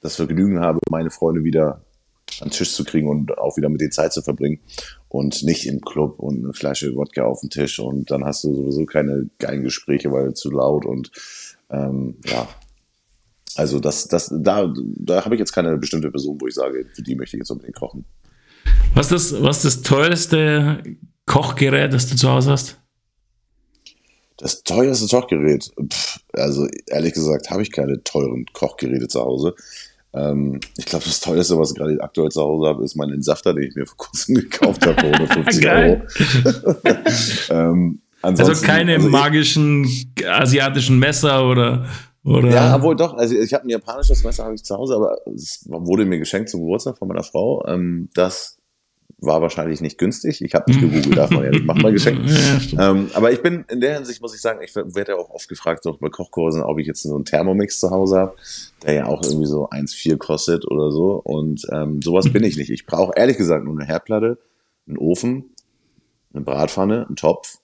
das Vergnügen habe, meine Freunde wieder an den Tisch zu kriegen und auch wieder mit denen Zeit zu verbringen. Und nicht im Club und eine Flasche Wodka auf dem Tisch und dann hast du sowieso keine geilen Gespräche, weil zu laut und ähm, ja. Also das, das, da, da habe ich jetzt keine bestimmte Person, wo ich sage, für die möchte ich jetzt unbedingt kochen. Was ist das, was das teuerste Kochgerät, das du zu Hause hast? Das teuerste Kochgerät, pff, also ehrlich gesagt, habe ich keine teuren Kochgeräte zu Hause. Ähm, ich glaube, das teuerste, was ich gerade aktuell zu Hause habe, ist mein Entsafter, den ich mir vor kurzem gekauft habe für 150 Geil. Euro. ähm, Also keine also ich- magischen asiatischen Messer oder. oder Ja, wohl doch. Also ich habe ein japanisches Messer habe ich zu Hause, aber es wurde mir geschenkt zum Geburtstag von meiner Frau. Ähm, das war wahrscheinlich nicht günstig. Ich habe nicht gegoogelt, darf man ja nicht machen bei Geschenken. Ja. Ähm, aber ich bin in der Hinsicht, muss ich sagen, ich werde ja auch oft gefragt, so bei Kochkursen, ob ich jetzt so einen Thermomix zu Hause habe, der ja auch irgendwie so 1,4 kostet oder so. Und ähm, sowas bin ich nicht. Ich brauche ehrlich gesagt nur eine Herdplatte, einen Ofen, eine Bratpfanne, einen Topf,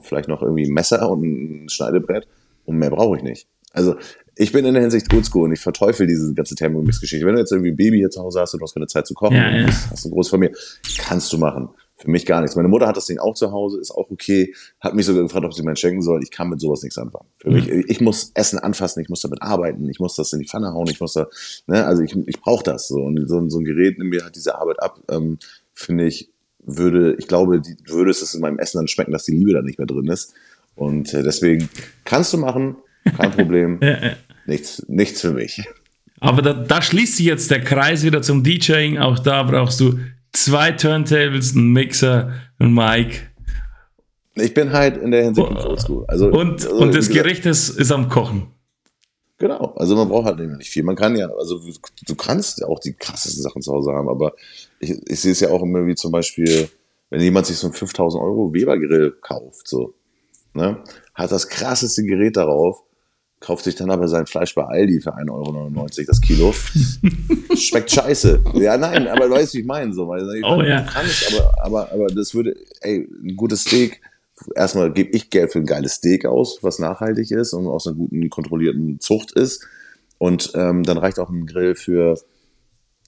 vielleicht noch irgendwie ein Messer und ein Schneidebrett und mehr brauche ich nicht. Also ich bin in der Hinsicht oldschool und ich verteufel diese ganze Thermomix-Geschichte. Wenn du jetzt irgendwie ein Baby hier zu Hause hast und du hast keine Zeit zu kochen, Ja, ja. hast, eine große Familie, kannst du machen. Für mich gar nichts. Meine Mutter hat das Ding auch zu Hause, ist auch okay. Hat mich sogar gefragt, ob sie mir schenken soll. Ich kann mit sowas nichts anfangen. Für mich, ich muss Essen anfassen, ich muss damit arbeiten, ich muss das in die Pfanne hauen, ich muss da, ne, also ich, ich brauche das so. Und so, ein- so ein Gerät nimmt mir halt diese Arbeit ab, ähm, finde ich, würde, ich glaube, die, würde es in meinem Essen dann schmecken, dass die Liebe da nicht mehr drin ist. Und äh, deswegen kannst du machen, kein Problem. Nichts, nichts für mich. Aber da, da schließt sich jetzt der Kreis wieder zum DJing. Auch da brauchst du zwei Turntables, einen Mixer, einen Mic. Ich bin halt in der Hinsicht nicht oldschool. Also, Und, also, und das gesagt, Gericht ist, ist am Kochen. Genau, also man braucht halt nicht viel. Man kann ja, also du, kannst ja auch die krassesten Sachen zu Hause haben, aber ich, ich sehe es ja auch immer wie zum Beispiel, wenn jemand sich so ein 5000 Euro Weber-Grill kauft, so, ne, hat das krasseste Gerät darauf, kauft sich dann aber sein Fleisch bei Aldi für 1,99 Euro das Kilo. Schmeckt scheiße. Ja, nein, aber weißt du, wie ich meine, so, weil ich Oh, ja. du kannst, aber, aber, aber das würde, ey, ein gutes Steak, erstmal gebe ich Geld für ein geiles Steak aus, was nachhaltig ist und aus einer guten, kontrollierten Zucht ist. Und ähm, dann reicht auch ein Grill für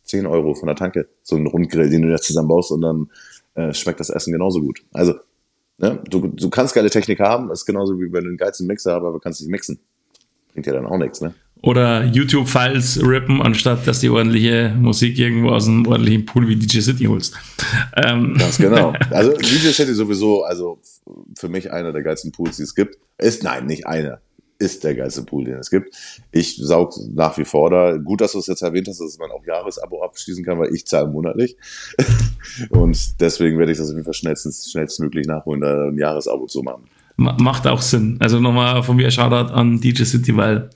10 Euro von der Tanke. So ein Rundgrill, den du da zusammenbaust und dann äh, schmeckt das Essen genauso gut. Also, ne, du, du kannst geile Technik haben, das ist genauso wie wenn du einen geilsten Mixer hast, aber du kannst nicht mixen. Bringt ja dann auch nichts, ne? Oder YouTube-Files rippen, anstatt dass die ordentliche Musik irgendwo aus einem ordentlichen Pool wie DJ City holst. Ähm, Ganz genau. Also DJ City sowieso, also für mich einer der geilsten Pools, die es gibt. Ist, nein, nicht einer. Ist der geilste Pool, den es gibt. Ich saug nach wie vor da. Gut, dass du es jetzt erwähnt hast, dass man auch Jahresabo abschließen kann, weil ich zahle monatlich. Und deswegen werde ich das auf jeden Fall schnellstens, schnellstmöglich nachholen, da ein Jahresabo zu machen. ma- macht auch Sinn. Also nochmal von mir Shoutout an DJ City, weil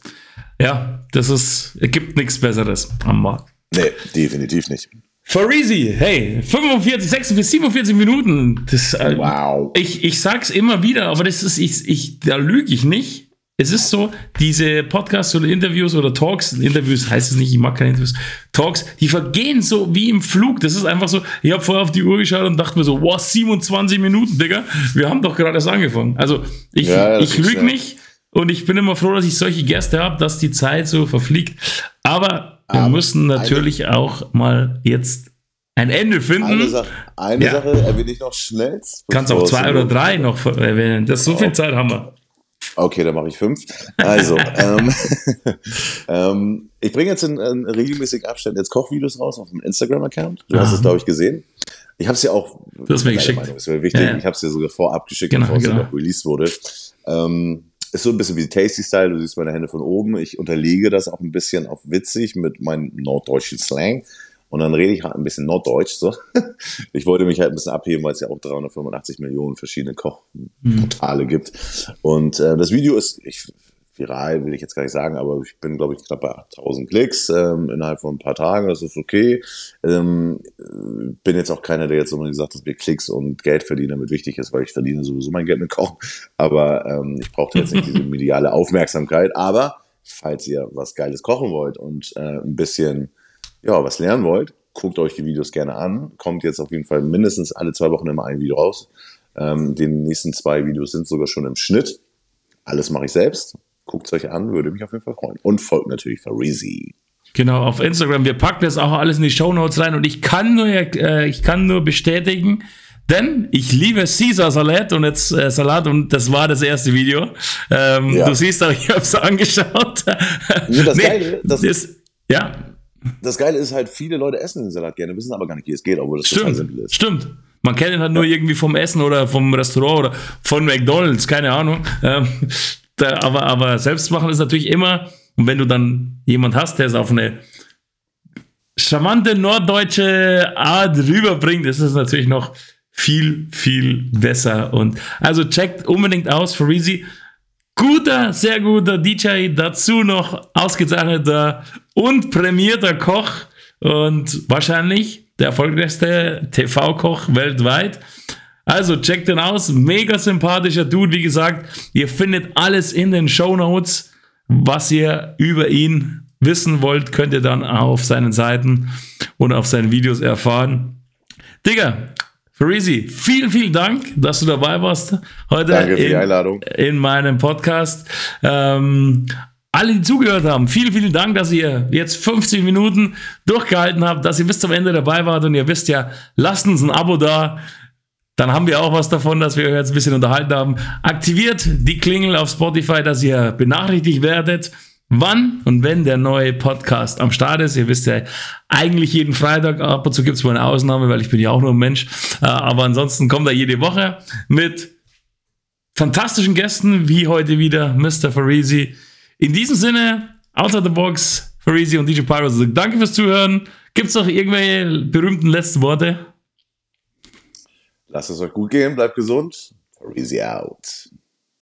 ja, das ist, es gibt nichts Besseres am Markt. Nee, definitiv nicht. Farisi, hey, 45, 46, 47 Minuten. Das, äh, Wow. Ich, ich sag's immer wieder, aber das ist, ich, ich, da lüge ich nicht. Es ist so, diese Podcasts oder Interviews oder Talks, Interviews heißt es nicht, ich mag keine Interviews, Talks, die vergehen so wie im Flug. Das ist einfach so, ich habe vorher auf die Uhr geschaut und dachte mir so, wow, 27 Minuten, Digga, wir haben doch gerade erst angefangen. Also ich, Ja, ja, ich lüge schnell. nicht Und ich bin immer froh, dass ich solche Gäste habe, dass die Zeit so verfliegt. Aber wir Aber müssen natürlich auch mal jetzt ein Ende finden. Eine, Sa eine ja. Sache erwähne ich noch schnell. Kannst auch zwei oder drei noch erwähnen. Das so viel Zeit haben wir. Okay, dann mache ich fünf. Also, ähm, ähm, ich bringe jetzt in, in regelmäßigen Abständen jetzt Kochvideos raus auf dem Instagram-Account. Du Aha. hast es, glaube ich, gesehen. Ich habe es ja auch. Du hast mir geschickt. Meinung, ist mir wichtig. Ja, ja. Ich habe es ja sogar vorab geschickt, genau, bevor genau. es noch released wurde. Ähm, ist so ein bisschen wie Tasty Style. Du siehst meine Hände von oben. Ich unterlege das auch ein bisschen auf witzig mit meinem norddeutschen Slang. Und dann rede ich halt ein bisschen Norddeutsch. So. Ich wollte mich halt ein bisschen abheben, weil es ja auch 385 Millionen verschiedene Kochportale mhm. gibt. Und äh, das Video ist, ich, viral will ich jetzt gar nicht sagen, aber ich bin, glaube ich, knapp bei 8000 Klicks ähm, innerhalb von ein paar Tagen. Das ist okay. Ähm, bin jetzt auch keiner, der jetzt unbedingt sagt, dass mir Klicks und Geld verdienen damit wichtig ist, weil ich verdiene sowieso mein Geld mit Kochen. Aber ähm, ich brauchte jetzt nicht diese mediale Aufmerksamkeit. Aber falls ihr was Geiles kochen wollt und äh, ein bisschen ja, was lernen wollt, guckt euch die Videos gerne an. Kommt jetzt auf jeden Fall mindestens alle zwei Wochen immer ein Video raus. Ähm, die nächsten zwei Videos sind sogar schon im Schnitt. Alles mache ich selbst. Guckt es euch an, würde mich auf jeden Fall freuen. Und folgt natürlich Farizi. Genau, auf Instagram. Wir packen das auch alles in die Show Notes rein und ich kann nur, äh, ich kann nur bestätigen, denn ich liebe Caesar Salat und jetzt äh, Salat und das war das erste Video. Ähm, ja. Du siehst auch, ich habe es angeschaut. Ja, das nee, Geile, das, das, ja, das Geile ist halt, viele Leute essen den Salat gerne, wissen aber gar nicht, wie es geht, obwohl das stimmt, simpel ist. Stimmt. Man kennt ihn halt nur irgendwie vom Essen oder vom Restaurant oder von McDonalds, keine Ahnung. Ähm, da, aber, aber selbst machen ist natürlich immer, und wenn du dann jemand hast, der es auf eine charmante norddeutsche Art rüberbringt, ist es natürlich noch viel, viel besser. Und also checkt unbedingt aus, Farizi guter, sehr guter DJ, dazu noch ausgezeichneter und prämierter Koch und wahrscheinlich der erfolgreichste TV-Koch weltweit. Also checkt den aus, mega sympathischer Dude, wie gesagt. Ihr findet alles in den Show Notes, was ihr über ihn wissen wollt, könnt ihr dann auf seinen Seiten und auf seinen Videos erfahren. Digga, Farizi, vielen, vielen Dank, dass du dabei warst heute Danke für in, die Einladung. in meinem Podcast. Ähm, alle, die zugehört haben, vielen, vielen Dank, dass ihr jetzt 50 Minuten durchgehalten habt, dass ihr bis zum Ende dabei wart und ihr wisst ja, lasst uns ein Abo da. Dann haben wir auch was davon, dass wir euch jetzt ein bisschen unterhalten haben. Aktiviert die Klingel auf Spotify, dass ihr benachrichtigt werdet wann und wenn der neue Podcast am Start ist. Ihr wisst ja, eigentlich jeden Freitag, ab und zu gibt es mal eine Ausnahme, weil ich bin ja auch nur ein Mensch. Äh, aber ansonsten kommt er jede Woche mit fantastischen Gästen, wie heute wieder Mr. Farisi. In diesem Sinne, outside the box, Farisi und DJ Pyro. Danke fürs Zuhören. Gibt es noch irgendwelche berühmten letzten Worte? Lasst es euch gut gehen, bleibt gesund. Farisi out.